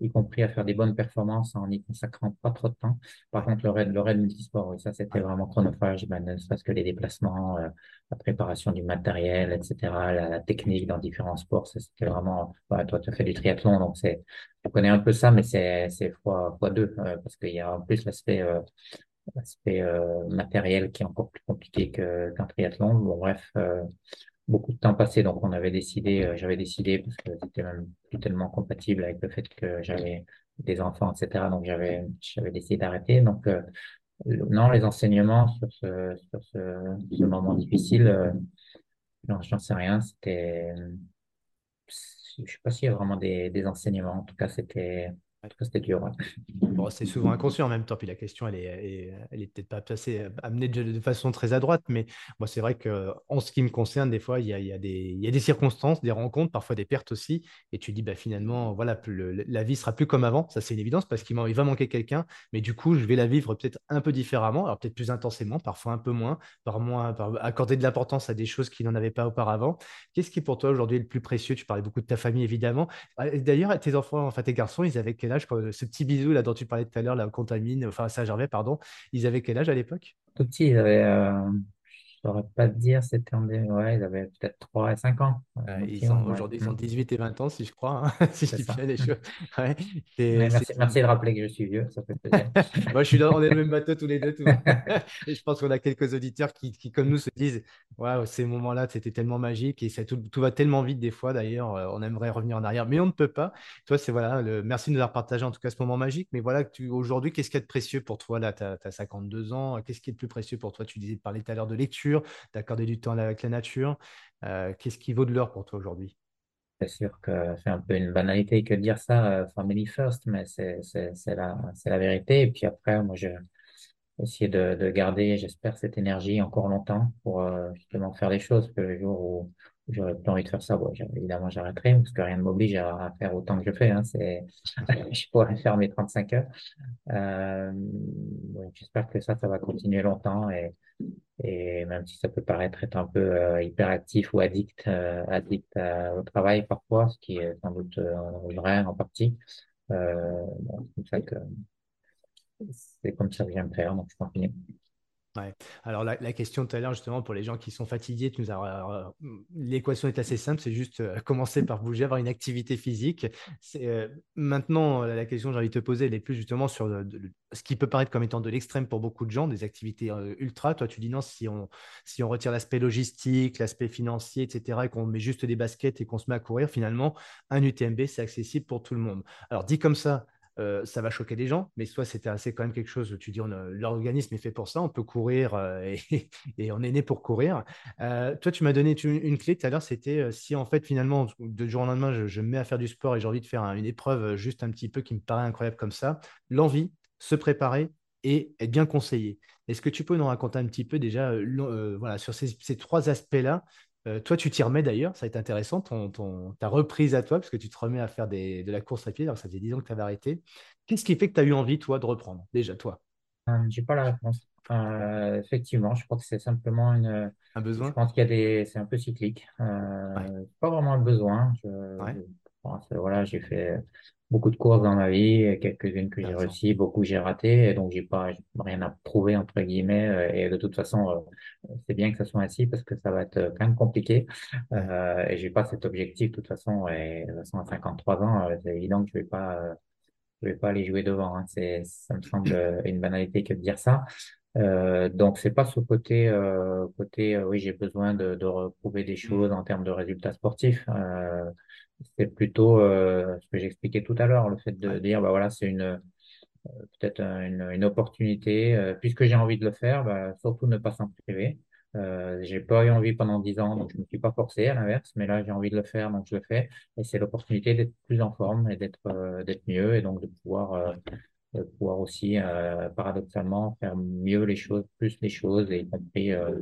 y compris à faire des bonnes performances en y consacrant pas trop de temps. Par contre, le raid, le raid multisport, oui, ça, c'était vraiment chronophage, ben, ne serait-ce que les déplacements, euh, la préparation du matériel, etc., la, technique dans différents sports, ça, c'était vraiment, toi, tu as fait du triathlon, donc c'est, je connais un peu ça, mais c'est, c'est fois, fois deux, euh, parce qu'il y a en plus l'aspect, euh, l'aspect euh, matériel qui est encore plus compliqué que, qu'un triathlon. Bon, bref, beaucoup de temps passé, donc on avait décidé, j'avais décidé, parce que c'était même plus tellement compatible avec le fait que j'avais des enfants, etc. Donc j'avais, j'avais décidé d'arrêter. Donc non, les enseignements sur ce, sur ce, ce moment difficile, euh, j'en sais rien. C'était, je sais pas s'il y a vraiment des, des enseignements. En tout cas, c'était, c'est souvent inconscient en même temps. Puis la question, elle est, elle est, peut-être pas passée, amenée de, façon très à droite. Mais moi, c'est vrai que en ce qui me concerne, des fois, il y a, des, circonstances, des rencontres, parfois des pertes aussi. Et tu dis, bah, finalement, voilà, la vie sera plus comme avant. Ça, c'est une évidence parce qu'il va manquer quelqu'un. Mais du coup, je vais la vivre peut-être un peu différemment. Alors, peut-être plus intensément, parfois un peu moins, par moins, accorder de l'importance à des choses qui n'en avaient pas auparavant. Qu'est-ce qui, pour toi, aujourd'hui, est le plus précieux? Tu parlais beaucoup de ta famille, évidemment. Ah, d'ailleurs, tes enfants, enfin, tes garçons, ils avaient quel âge ce petit bisou là dont tu parlais tout à l'heure, la contamine, enfin Saint-Gervais, pardon, ils avaient quel âge à l'époque? Tout petit, ils avaient, euh, saurais pas te dire, c'était en ouais, ils avaient peut-être 3 et 5 ans. ils sont, aujourd'hui, ils sont 18 et 20 ans, si je crois, hein, si je dis bien les choses. Ouais. merci, merci, de rappeler que je suis vieux, ça fait plaisir. Moi, je suis là, on est le même bateau tous les deux. Tout. et je pense qu'on a quelques auditeurs qui, qui, comme nous, se disent Waouh, ces moments-là, c'était tellement magique et ça, tout, tout, va tellement vite des fois. D'ailleurs, euh, on aimerait revenir en arrière, mais on ne peut pas. Toi, c'est voilà, le... merci de nous avoir partagé en tout cas ce moment magique. Mais voilà, tu... aujourd'hui, qu'est-ce qui est de précieux pour toi Là, tu as, as, 52 ans. Qu'est-ce qui est de plus précieux pour toi? Tu disais de parler tout à l'heure de lecture d'accorder du temps avec la nature. Euh, qu'est-ce qui vaut de l'or pour toi aujourd'hui? C'est sûr que c'est un peu une banalité que de dire ça, euh, family first, mais c'est la, vérité. Et puis après, moi, je essayer de, de garder, j'espère, cette énergie encore longtemps pour euh, justement faire les choses. Que le jour où, j'aurais plus envie de faire ça, évidemment, j'arrêterai parce que rien ne m'oblige à, faire autant que je fais. Hein, je pourrais faire mes 35 heures. J'espère que ça, ça va continuer longtemps et, et même si ça peut paraître être un peu euh, hyperactif ou addict, euh, addict au travail parfois, ce qui est sans doute vrai en partie. Bon, c'est comme ça que c'est comme ça que j'aime faire, donc je continue. Alors la, question tout à l'heure, justement, pour les gens qui sont fatigués, nous as, l'équation est assez simple, c'est juste euh, commencer par bouger, avoir une activité physique. Euh, maintenant, la question que j'ai envie de te poser, elle est plus justement sur ce qui peut paraître comme étant de l'extrême pour beaucoup de gens, des activités euh, ultra. Toi, tu dis non, si on, si on retire l'aspect logistique, l'aspect financier, etc., et qu'on met juste des baskets et qu'on se met à courir, finalement, un UTMB, c'est accessible pour tout le monde. Alors dit comme ça, euh, ça va choquer des gens, mais soit c'était assez quand même quelque chose où tu dis l'organisme est fait pour ça, on peut courir euh, et, on est né pour courir. Euh, toi, tu m'as donné une, clé tout à l'heure, c'était si en fait finalement de jour au lendemain je, me mets à faire du sport et j'ai envie de faire une épreuve juste un petit peu qui me paraît incroyable comme ça, l'envie, se préparer et être bien conseillé. Est-ce que tu peux nous raconter un petit peu déjà voilà, sur ces trois aspects-là euh, toi, tu t'y remets d'ailleurs, ça va être intéressant, ton, ton, ta reprise à toi, parce que tu te remets à faire des, de la course à pied, alors ça faisait 10 ans que tu avais arrêté. Qu'est-ce qui fait que tu as eu envie, toi, de reprendre, déjà, toi? Euh, Je n'ai pas la réponse. Euh, effectivement, je crois que c'est simplement une. Un besoin? Je pense qu'il y a des. C'est un peu cyclique. Euh, Pas vraiment un besoin. Je, voilà, j'ai fait beaucoup de courses dans ma vie, quelques-unes que j'ai réussi, beaucoup j'ai raté, et donc j'ai pas rien à prouver entre guillemets. Euh, et de toute façon, euh, c'est bien que ça soit ainsi parce que ça va être quand même compliqué. Euh, et j'ai pas cet objectif de toute façon. Et de toute façon, à 53 ans, euh, c'est évident que je vais pas, je vais pas aller jouer devant. Hein. C'est, ça me semble une banalité que de dire ça. Euh, donc c'est pas ce côté euh, côté oui j'ai besoin de, de reprouver des choses en termes de résultats sportifs euh, c'est plutôt euh, ce que j'expliquais tout à l'heure, le fait de dire, bah voilà, c'est une euh, peut-être une, une, opportunité. Euh, puisque j'ai envie de le faire, bah, surtout ne pas s'en priver. Euh, j'ai pas eu envie pendant dix ans, donc je me suis pas forcé à l'inverse, mais là j'ai envie de le faire, donc je le fais. Et c'est l'opportunité d'être plus en forme et d'être euh, d'être mieux et donc de pouvoir euh, de pouvoir aussi euh, paradoxalement faire mieux les choses, plus les choses, et y compris, euh,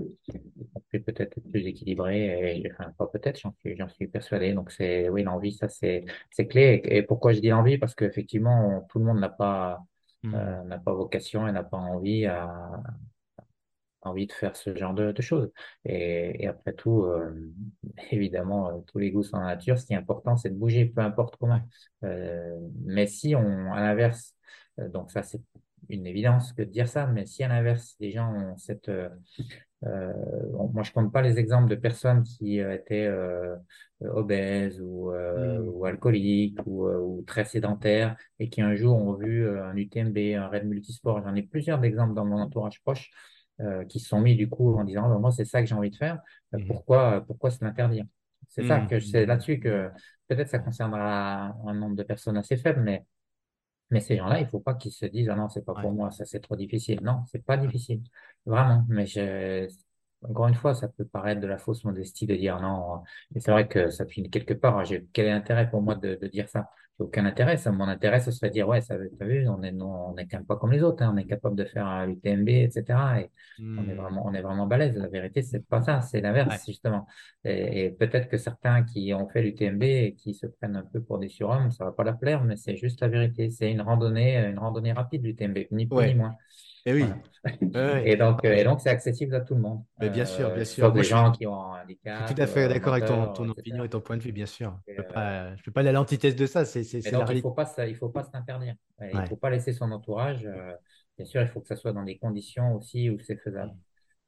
compris peut-être plus équilibré. Et enfin pas peut-être, j'en suis j'en suis persuadé. Donc c'est oui l'envie, ça c'est c'est clé. Et, et pourquoi je dis l'envie? Parce qu'effectivement tout le monde n'a pas Hmm. euh, n'a pas vocation et n'a pas envie à envie de faire ce genre de, de choses. Et, et après tout, euh, évidemment, euh, tous les goûts sont en nature. Ce qui est important, c'est de bouger, peu importe comment. Euh, mais si on, à l'inverse, donc ça c'est une évidence que de dire ça, mais si à l'inverse, les gens ont cette, euh, euh, moi je compte pas les exemples de personnes qui euh, étaient euh, obèses ou, euh, Hmm. ou alcooliques ou, euh, ou très sédentaires et qui un jour ont vu euh, un UTMB, un raid multisport. J'en ai plusieurs exemples dans mon entourage proche euh, qui se sont mis du coup en disant, ben, moi, c'est ça que j'ai envie de faire. Euh, Mhm. pourquoi, pourquoi se l'interdire? C'est ça Hmm. que c'est là-dessus que peut-être ça concernera un nombre de personnes assez faible, mais, mais ces gens-là, il faut pas qu'ils se disent, ah non, c'est pas Ouais. pour moi, ça c'est trop difficile. Non, c'est pas difficile. Vraiment. Mais je, encore une fois, ça peut paraître de la fausse modestie de dire non. Et c'est vrai que ça finit quelque part. J'ai, quel est l'intérêt pour moi de, de dire ça? J'ai aucun intérêt. Ça, mon intérêt, ce serait de dire, ouais, ça, t'as vu, on est, non, on est quand même pas comme les autres, hein. On est capable de faire un UTMB, etc. Et on est Hmm. vraiment, on est vraiment balèze. La vérité, c'est pas ça. C'est Ouais. l'inverse, justement. Et, et peut-être que certains qui ont fait l'UTMB et qui se prennent un peu pour des surhommes, ça va pas leur plaire, mais c'est juste la vérité. C'est une randonnée, une randonnée rapide, l'UTMB, ni plus ni moins. Et Voilà. oui. Et donc, euh, et donc, c'est accessible à tout le monde, Mais bien sûr, euh, bien sûr. Moi, des je suis, gens qui ont un je suis tout handicap à fait euh, d'accord avec ton, opinion et ton point de vue, bien sûr. Je peux pas, je peux pas aller à l'antithèse de ça. C'est, c'est, la donc, il réalité. faut pas, il faut pas s'interdire. Ouais, Il Ouais. faut pas laisser son entourage. bien sûr, il faut que ça soit dans des conditions aussi où c'est faisable.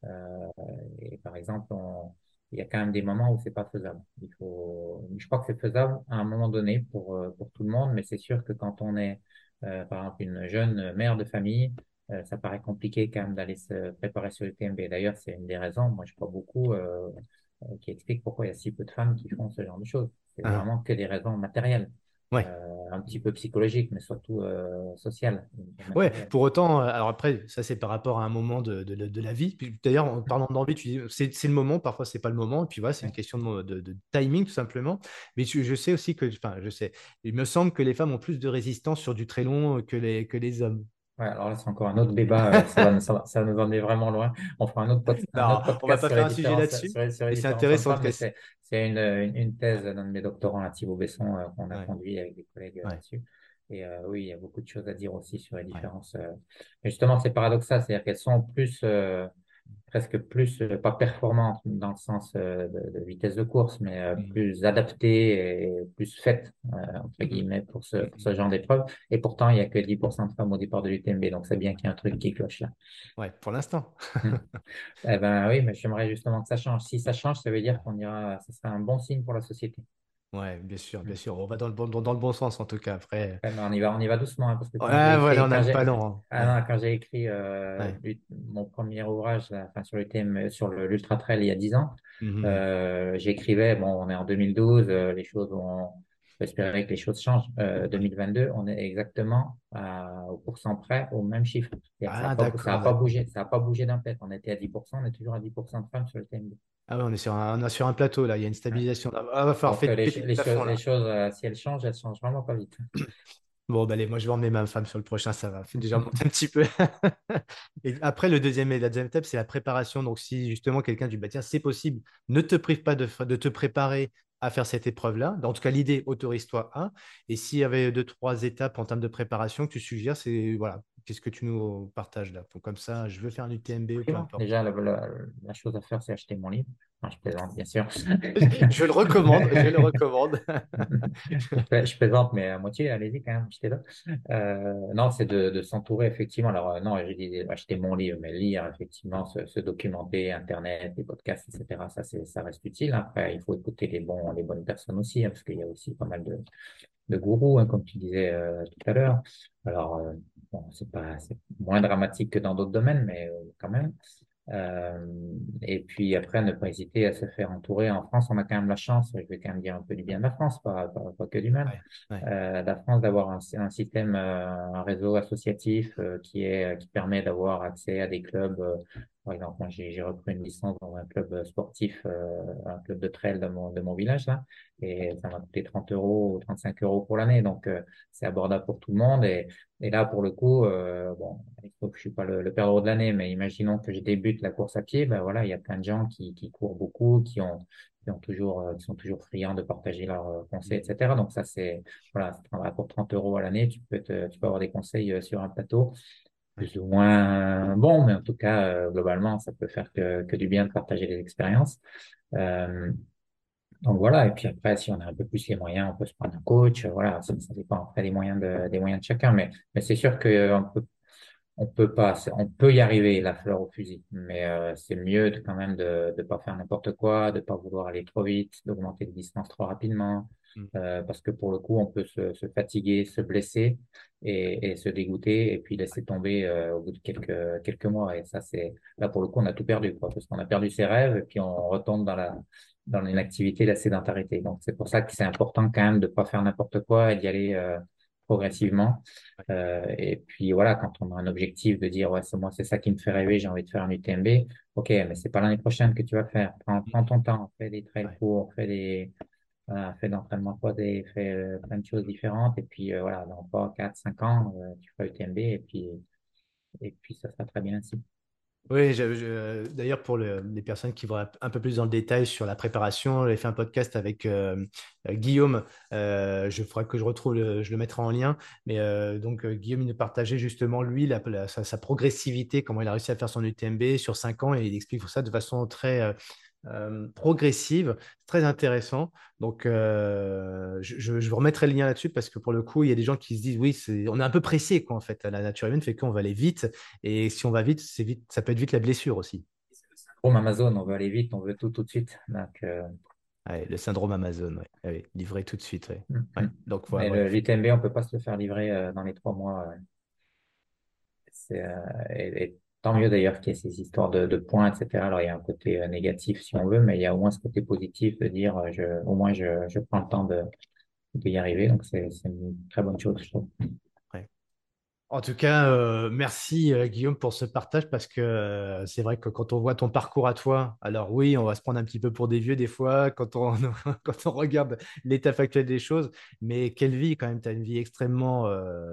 Euh, et par exemple, on- il y a quand même des moments où c'est pas faisable. Il faut, je crois que c'est faisable à un moment donné pour, pour tout le monde, mais c'est sûr que quand on est, euh, par exemple, une jeune mère de famille, euh, ça paraît compliqué quand même d'aller se préparer sur le TMB. D'ailleurs, c'est une des raisons, moi je crois beaucoup, euh, euh, qui explique pourquoi il y a si peu de femmes qui font ce genre de choses. C'est Ah. vraiment que des raisons matérielles, Ouais. euh, un petit peu psychologiques, mais surtout euh, sociales et Ouais, pour autant, alors après, ça c'est par rapport à un moment de, de, de la vie. D'ailleurs, en parlant d'envie, tu dis c'est le moment, parfois c'est pas le moment. Et puis voilà, c'est une question de, de- timing tout simplement. Mais je, je sais aussi que, enfin, je sais, il me semble que les femmes ont plus de résistance sur du très long que les, que les hommes. Ouais, alors là, c'est encore un autre débat. euh, Ça va, ça va, ça va nous emmener vraiment loin. On fera un autre, pod- un Non, autre on va podcast pas faire un sujet là-dessus, c'est intéressant c'est, une, une, une thèse d'un de mes doctorants, à Thibaut Besson, euh, qu'on a Ouais, conduit avec des collègues euh, ouais, là-dessus. Et euh, oui, il y a beaucoup de choses à dire aussi sur les différences. euh. Mais justement, c'est paradoxal, c'est-à-dire qu'elles sont plus, euh, presque plus, euh, pas performantes dans le sens euh, de, de vitesse de course, mais euh, Mm. plus adaptées et plus faites, euh, entre Mhm. guillemets, pour ce, pour ce Mhm. genre d'épreuve. Et pourtant, il y a que 10% de femmes au départ de l'UTMB, donc c'est bien qu'il y ait un truc qui cloche là. Ouais, pour l'instant. Eh ben oui, mais j'aimerais justement que ça change. Si ça change, ça veut dire qu'on ira, ce serait un bon signe pour la société. Ouais, bien sûr, Hmm. bien sûr. On va dans le bon, dans, dans le bon sens en tout cas. Après, Ouais, mais on y va, on y va doucement, hein, parce que quand j'ai voilà, écrit, on quand n'a j'ai, pas long. ah hein. non, quand j'ai écrit euh, Ouais, mon premier ouvrage, là, enfin, sur le thème, sur le- l'ultra trail il y a 10 ans, Mhm. euh, j'écrivais, bon, on est en 2012, euh, les choses j'espérais que les choses changent. Euh, Ouais. 2022, on est exactement à, au pourcent près, au même chiffre. Ça n'a Ah, pas, bougé, ça a pas bougé d'un pet. On était à 10%, on est toujours à 10% de femmes sur le TMB. Ah ouais, on est sur un, on est sur un plateau là, il y a une stabilisation. Ah, ah, va falloir Donc, euh, les, choses, les là. choses, euh, si elles changent, elles changent vraiment pas vite. Bon, bah, allez, moi je vais emmener ma femme sur le prochain, ça va. Déjà monter un petit peu. Et après, le deuxième et la deuxième étape, c'est la préparation. Donc, si justement quelqu'un dit, bah, tiens, c'est possible, ne te prive pas de te préparer à faire cette épreuve-là. En tout cas, l'idée, autorise-toi à. Et s'il y avait deux, trois étapes en termes de préparation que tu suggères, c'est voilà, qu'est-ce que tu nous partages là? Comme ça, je veux faire un UTMB ou peu Effectivement. importe. Déjà, la, la- la chose à faire, c'est acheter mon livre. Je plaisante, bien sûr. Je le recommande, je le recommande. Je pla- je plaisante, mais à moitié, allez-y quand même, achetez-le. Euh, non, c'est de, de s'entourer, effectivement. Alors, euh, non, j'ai dit acheter mon livre, mais lire, effectivement, se, se documenter, Internet, les podcasts, etc. Ça, ça reste utile. Après, il faut écouter les bons, les bonnes personnes aussi, hein, parce qu'il y a aussi pas mal de, de gourous, hein, comme tu disais euh, tout à l'heure. Alors, euh, bon, c'est pas, c'est moins dramatique que dans d'autres domaines, mais euh, quand même. Euh, et puis après, ne pas hésiter à se faire entourer. En France, on a quand même la chance, je vais quand même dire un peu du bien de la France, pas, pas, pas que du mal, Ouais, ouais. euh, la France d'avoir un, un système, un réseau associatif euh, qui est, qui permet d'avoir accès à des clubs euh, par exemple, moi, j'ai repris une licence dans un club sportif, euh, un club de trail de mon, de mon village, là, et ça m'a coûté 30 euros ou 35 euros pour l'année. Donc, euh, c'est abordable pour tout le monde. Et, et là, pour le coup, euh, bon, il faut que je suis pas le, le de l'année, mais imaginons que je débute la course à pied, ben voilà, il y a plein de gens qui, qui courent beaucoup, qui ont, qui ont toujours, qui sont toujours friands de partager leurs conseils, etc. Donc, ça, c'est, voilà, pour 30 euros à l'année, tu peux te, tu peux avoir des conseils sur un plateau plus ou moins bon, mais en tout cas, euh, globalement, ça peut faire que, que, du bien de partager les expériences. Euh, donc voilà, et puis après, si on a un peu plus les moyens, on peut se prendre un coach, voilà, ça, dépend après des moyens de, des moyens de chacun, mais, mais c'est sûr qu'on peut, on peut pas, on peut y arriver, la fleur au fusil, mais euh, c'est mieux de, quand même de ne pas faire n'importe quoi, de pas vouloir aller trop vite, d'augmenter les distances trop rapidement, Mm. Euh, parce que pour le coup, on peut se, se fatiguer, se blesser et, et, se dégoûter et puis laisser tomber euh, au bout de quelques, quelques mois. Et ça, c'est là pour le coup, on a tout perdu, quoi, parce qu'on a perdu ses rêves et puis on retombe dans la dans l'inactivité, la sédentarité. Donc c'est pour ça que c'est important quand même de pas faire n'importe quoi et d'y aller euh, progressivement. Euh, et puis voilà, quand on a un objectif de dire ouais, c'est moi, c'est ça qui me fait rêver, j'ai envie de faire un UTMB. Ok, mais c'est pas l'année prochaine que tu vas faire. Prends, prends ton temps, fais des trails courts, fais des voilà, fait d'entraînement des fait euh, plein de choses différentes. Et puis, euh, voilà, dans 3, 4, 5 ans, euh, tu feras UTMB et puis, et puis ça sera très bien ainsi. Oui, d'ailleurs, pour les personnes qui vont un peu plus dans le détail sur la préparation, j'ai fait un podcast avec Guillaume. je ferai que je retrouve, je le mettrai en lien. Mais donc, Guillaume, il nous partageait justement, lui, sa, sa, progressivité, comment il a réussi à faire son UTMB sur 5 ans. Et il explique ça de façon très euh, progressive, très intéressant. Donc, euh, je, je, vous remettrai le lien là-dessus parce que pour le coup, il y a des gens qui se disent oui, on est un peu pressé quoi en fait. La nature humaine fait qu'on va aller vite et si on va vite, c'est vite, ça peut être vite la blessure aussi. Le syndrome Amazon, on veut aller vite, on veut tout tout de suite. Donc, euh, le syndrome Amazon, ouais. livré tout de suite. Mm, mm. Donc, voilà, Mais le JTMB, on peut pas se le faire livrer dans les trois mois. C'est et, Tant mieux d'ailleurs qu'il y ait ces histoires de, de, points, etc. Alors il y a un côté euh, négatif si on veut, mais il y a au moins ce côté positif de dire euh, je, au moins je, je prends le temps de, de y arriver. Donc c'est une très bonne chose, je trouve. En tout cas, euh, merci euh, Guillaume pour ce partage parce que euh, c'est vrai que quand on voit ton parcours à toi, alors oui, on va se prendre un petit peu pour des vieux des fois quand on, quand on regarde l'état factuel des choses, mais quelle vie quand même, tu as une vie extrêmement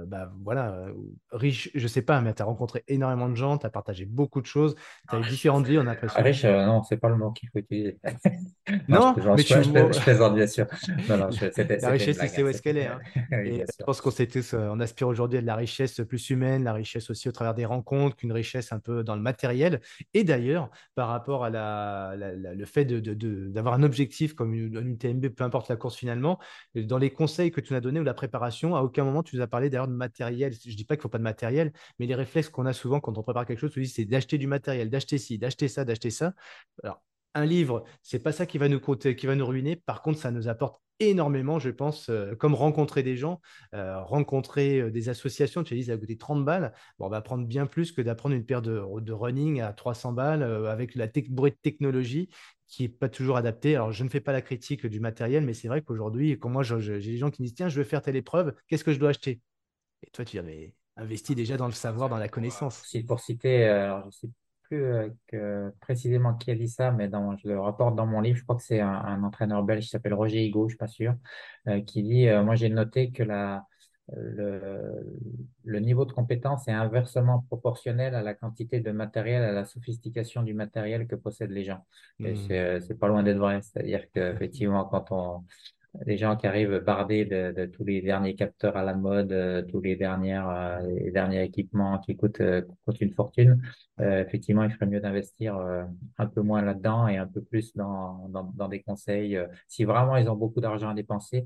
bah, voilà, riche, je sais pas, mais tu as rencontré énormément de gens, tu as partagé beaucoup de choses, tu as eu différentes vies, on a l'impression. Riche, non, c'est pas le mot qu'il faut utiliser. non, mais tu je, plaisante bien sûr. Non, non, la richesse, c'est où est-ce qu'elle est. Hein. je pense qu'on on aspire aujourd'hui à de la richesse plus humaine, la richesse aussi au travers des rencontres, qu'une richesse un peu dans le matériel. Et d'ailleurs, par rapport à la, le fait d'avoir de, un objectif comme une, une, UTMB, peu importe la course finalement, dans les conseils que tu nous as donnés ou la préparation, à aucun moment tu nous as parlé d'ailleurs de matériel. Je ne dis pas qu'il ne faut pas de matériel, mais les réflexes qu'on a souvent quand on prépare quelque chose, c'est d'acheter du matériel, d'acheter ci, d'acheter ça, d'acheter ça. Alors, un livre, c'est pas ça qui va nous coûter, qui va nous ruiner. Par contre, ça nous apporte énormément, je pense, euh, comme rencontrer des gens, euh, rencontrer euh, des associations. Tu as dit, ça va coûter 30 balles. Bon, on va prendre bien plus que d'apprendre une paire de, running à 300 balles avec la bruit de technologie qui n'est pas toujours adaptée. Alors, je ne fais pas la critique du matériel, mais c'est vrai qu'aujourd'hui, quand moi, j'ai des gens qui me disent, tiens, je veux faire telle épreuve, qu'est-ce que je dois acheter? Et toi, tu dis, mais investis déjà dans le savoir, dans la connaissance. Pour citer, alors, je sais plus euh, précisément qui a dit ça, mais dans, je le rapporte dans mon livre, je crois que c'est un, entraîneur belge qui s'appelle Roger Higo, je suis pas sûr, euh, qui dit, euh, moi j'ai noté que la, le, le, niveau de compétence est inversement proportionnel à la quantité de matériel, à la sophistication du matériel que possèdent les gens. Mmh. c'est pas loin d'être vrai, c'est-à-dire qu'effectivement, quand on les gens qui arrivent bardés de, tous les derniers capteurs à la mode, euh, tous les dernières euh, derniers équipements qui coûtent, euh, une fortune. effectivement, il ferait mieux d'investir un peu moins là-dedans et un peu plus dans, dans, dans des conseils. si vraiment ils ont beaucoup d'argent à dépenser,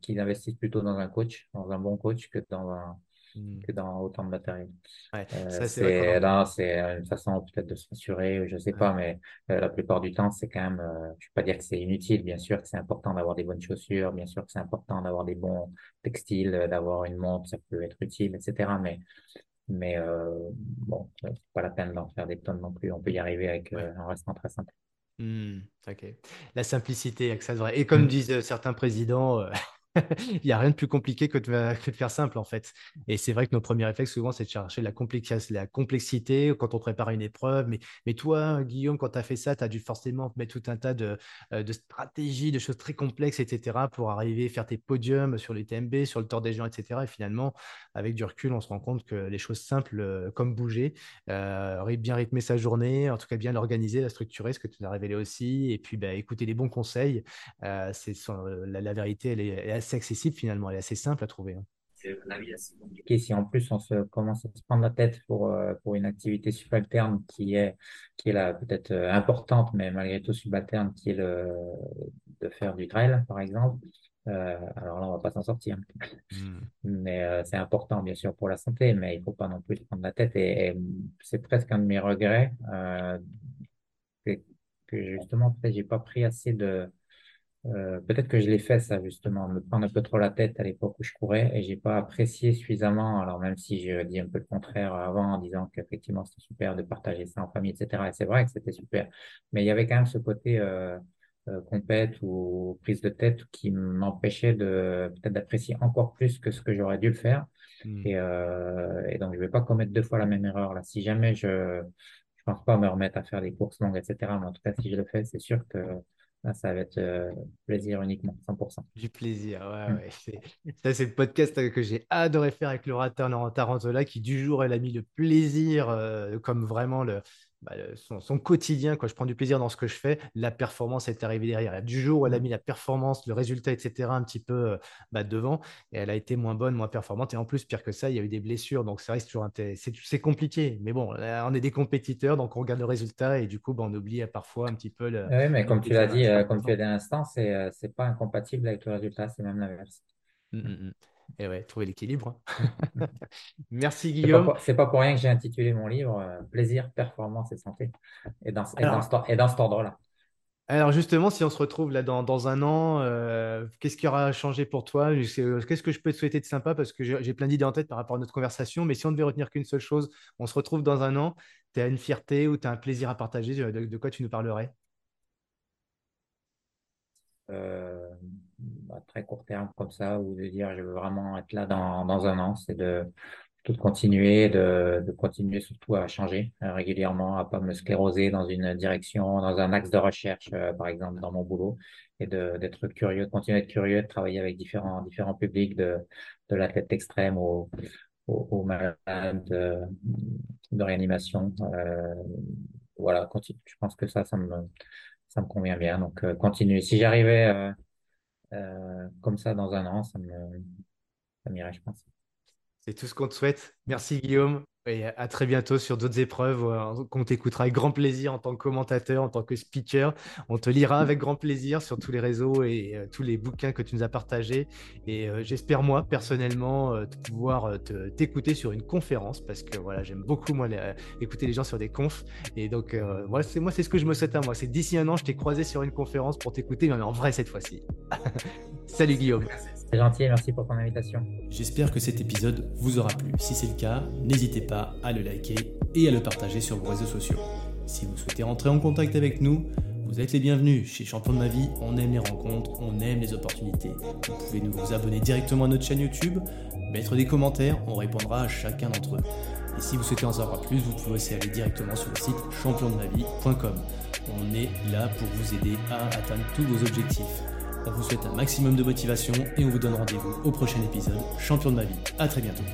qu'ils investissent plutôt dans un coach, dans un bon coach que dans un. Que dans autant de matériel. Ouais, euh, c'est là, c'est une façon peut-être de se rassurer, je sais pas, mais euh, la plupart du temps, c'est quand même, euh, je vais pas dire que c'est inutile, bien sûr que c'est important d'avoir des bonnes chaussures, bien sûr que c'est important d'avoir des bons textiles, d'avoir une montre, ça peut être utile, etc. Mais mais bon, c'est pas la peine d'en faire des tonnes non plus. On peut y arriver avec un restant très simple. Hmm, ok. La simplicité, vrai. Et comme hmm. disent certains présidents, Il n'y a rien de plus compliqué que de, faire simple, en fait. Et c'est vrai que nos premiers réflexes, souvent, c'est de chercher la, la complexité quand on prépare une épreuve. Mais, mais toi, Guillaume, quand tu as fait ça, tu as dû forcément mettre tout un tas de, euh, de, stratégies, de choses très complexes, etc., pour arriver à faire tes podiums sur les TMB, sur le Tour des gens, etc. Et finalement, avec du recul, on se rend compte que les choses simples, euh, comme bouger, euh, bien rythmer sa journée, en tout cas bien l'organiser, la structurer, ce que tu as révélé aussi, et puis bah, écouter les bons conseils, c'est la, vérité, elle est, assez accessible finalement, elle est assez simple à trouver. Hein. C'est assez compliqué si en plus on se commence à se prendre la tête pour, euh, pour une activité subalterne qui est, qui est là peut-être euh, importante, mais malgré tout subalterne, qui est le, de faire du trail, par exemple. Euh, alors là, on va pas s'en sortir. Hmm. Mais c'est important, bien sûr, pour la santé, mais il faut pas non plus se prendre la tête. Et, c'est presque un de mes regrets que, que justement, peut-être j'ai pas pris assez de, euh, peut-être que je l'ai fait ça justement, me prendre un peu trop la tête à l'époque où je courais et j'ai pas apprécié suffisamment. Alors même si j'ai dit un peu le contraire avant en disant qu'effectivement c'était super de partager ça en famille, etc. Et c'est vrai que c'était super, mais il y avait quand même ce côté euh, euh, compète ou prise de tête qui m'empêchait de peut-être d'apprécier encore plus que ce que j'aurais dû le faire. Hmm. Et, euh, et, donc je vais pas commettre deux fois la même erreur là. Si jamais je je pense pas me remettre à faire des courses longues, etc. Mais en tout cas si je le fais, c'est sûr que ça va être euh, plaisir uniquement, 100%. Du plaisir, ouais, mm. ouais. Ça, c'est le podcast que j'ai adoré faire avec l'orateur Laurent Tarantola, qui du jour, elle a mis le plaisir euh, comme vraiment le, bah, son, quotidien, quand je prends du plaisir dans ce que je fais, la performance est arrivée derrière. Du jour où elle a mm. mis la performance, le résultat, etc., un petit peu euh, bah, devant, et elle a été moins bonne, moins performante. Et en plus, pire que ça, il y a eu des blessures. Donc, ça reste toujours c'est compliqué. Mais bon, on est des compétiteurs, donc on regarde le résultat et du coup, bah, on oublie parfois un petit peu le. Oui, mais comme tu l'as dit, euh, comme tu as dit à l'instant, c'est euh, c'est pas incompatible avec le résultat, c'est même l'inverse. Mmh, mmh, mmh. Et ouais, trouver l'équilibre. Hein. Merci Guillaume. C'est pas, pas, pour rien que j'ai intitulé mon livre euh, Plaisir, performance et santé. Et dans, et dans, cet ordre-là. Alors justement, si on se retrouve là dans, dans un an, euh, qu'est-ce qui aura changé pour toi? Qu'est-ce que je peux te souhaiter de sympa? Parce que j'ai plein d'idées en tête par rapport à notre conversation. Mais si on devait retenir qu'une seule chose, on se retrouve dans un an, tu as une fierté ou tu as un plaisir à partager, de, quoi tu nous parlerais? Euh, à très court terme comme ça, ou de dire je veux vraiment être là dans, dans un an, c'est de tout continuer, de, de continuer surtout à changer euh, régulièrement, à pas me scléroser dans une direction, dans un axe de recherche, euh, par exemple dans mon boulot, et d'être curieux, de continuer à être curieux, de travailler avec différents différents publics, de de l'athlète extrême au au, malade de, de réanimation. Euh, voilà, continue. Je pense que ça, ça me ça me convient bien. Donc, euh, continuer. Si j'arrivais euh, comme ça dans un an, ça me, ça m'irait, je pense. C'est tout ce qu'on te souhaite. Merci Guillaume. Et à très bientôt sur d'autres épreuves euh, qu'on t'écoutera avec grand plaisir en tant que commentateur, en tant que speaker. On te lira avec grand plaisir sur tous les réseaux et euh, tous les bouquins que tu nous as partagés. Et j'espère moi personnellement pouvoir t'écouter sur une conférence parce que voilà j'aime beaucoup moi écouter les gens sur des confs. Et donc c'est moi c'est ce que je me souhaite à moi. C'est d'ici un an je t'ai croisé sur une conférence pour t'écouter mais en vrai cette fois-ci. Salut Guillaume. Gentil, merci pour ton invitation. J'espère que cet épisode vous aura plu. Si c'est le cas, n'hésitez pas à le liker et à le partager sur vos réseaux sociaux. Si vous souhaitez rentrer en contact avec nous, vous êtes les bienvenus. Chez Champion de ma vie, on aime les rencontres, on aime les opportunités. Vous pouvez nous vous abonner directement à notre chaîne YouTube, mettre des commentaires, on répondra à chacun d'entre eux. Et si vous souhaitez en savoir plus, vous pouvez aussi aller directement sur le site championdemavie.com. On est là pour vous aider à atteindre tous vos objectifs. On vous souhaite un maximum de motivation et on vous donne rendez-vous au prochain épisode Champion de ma vie. À très bientôt.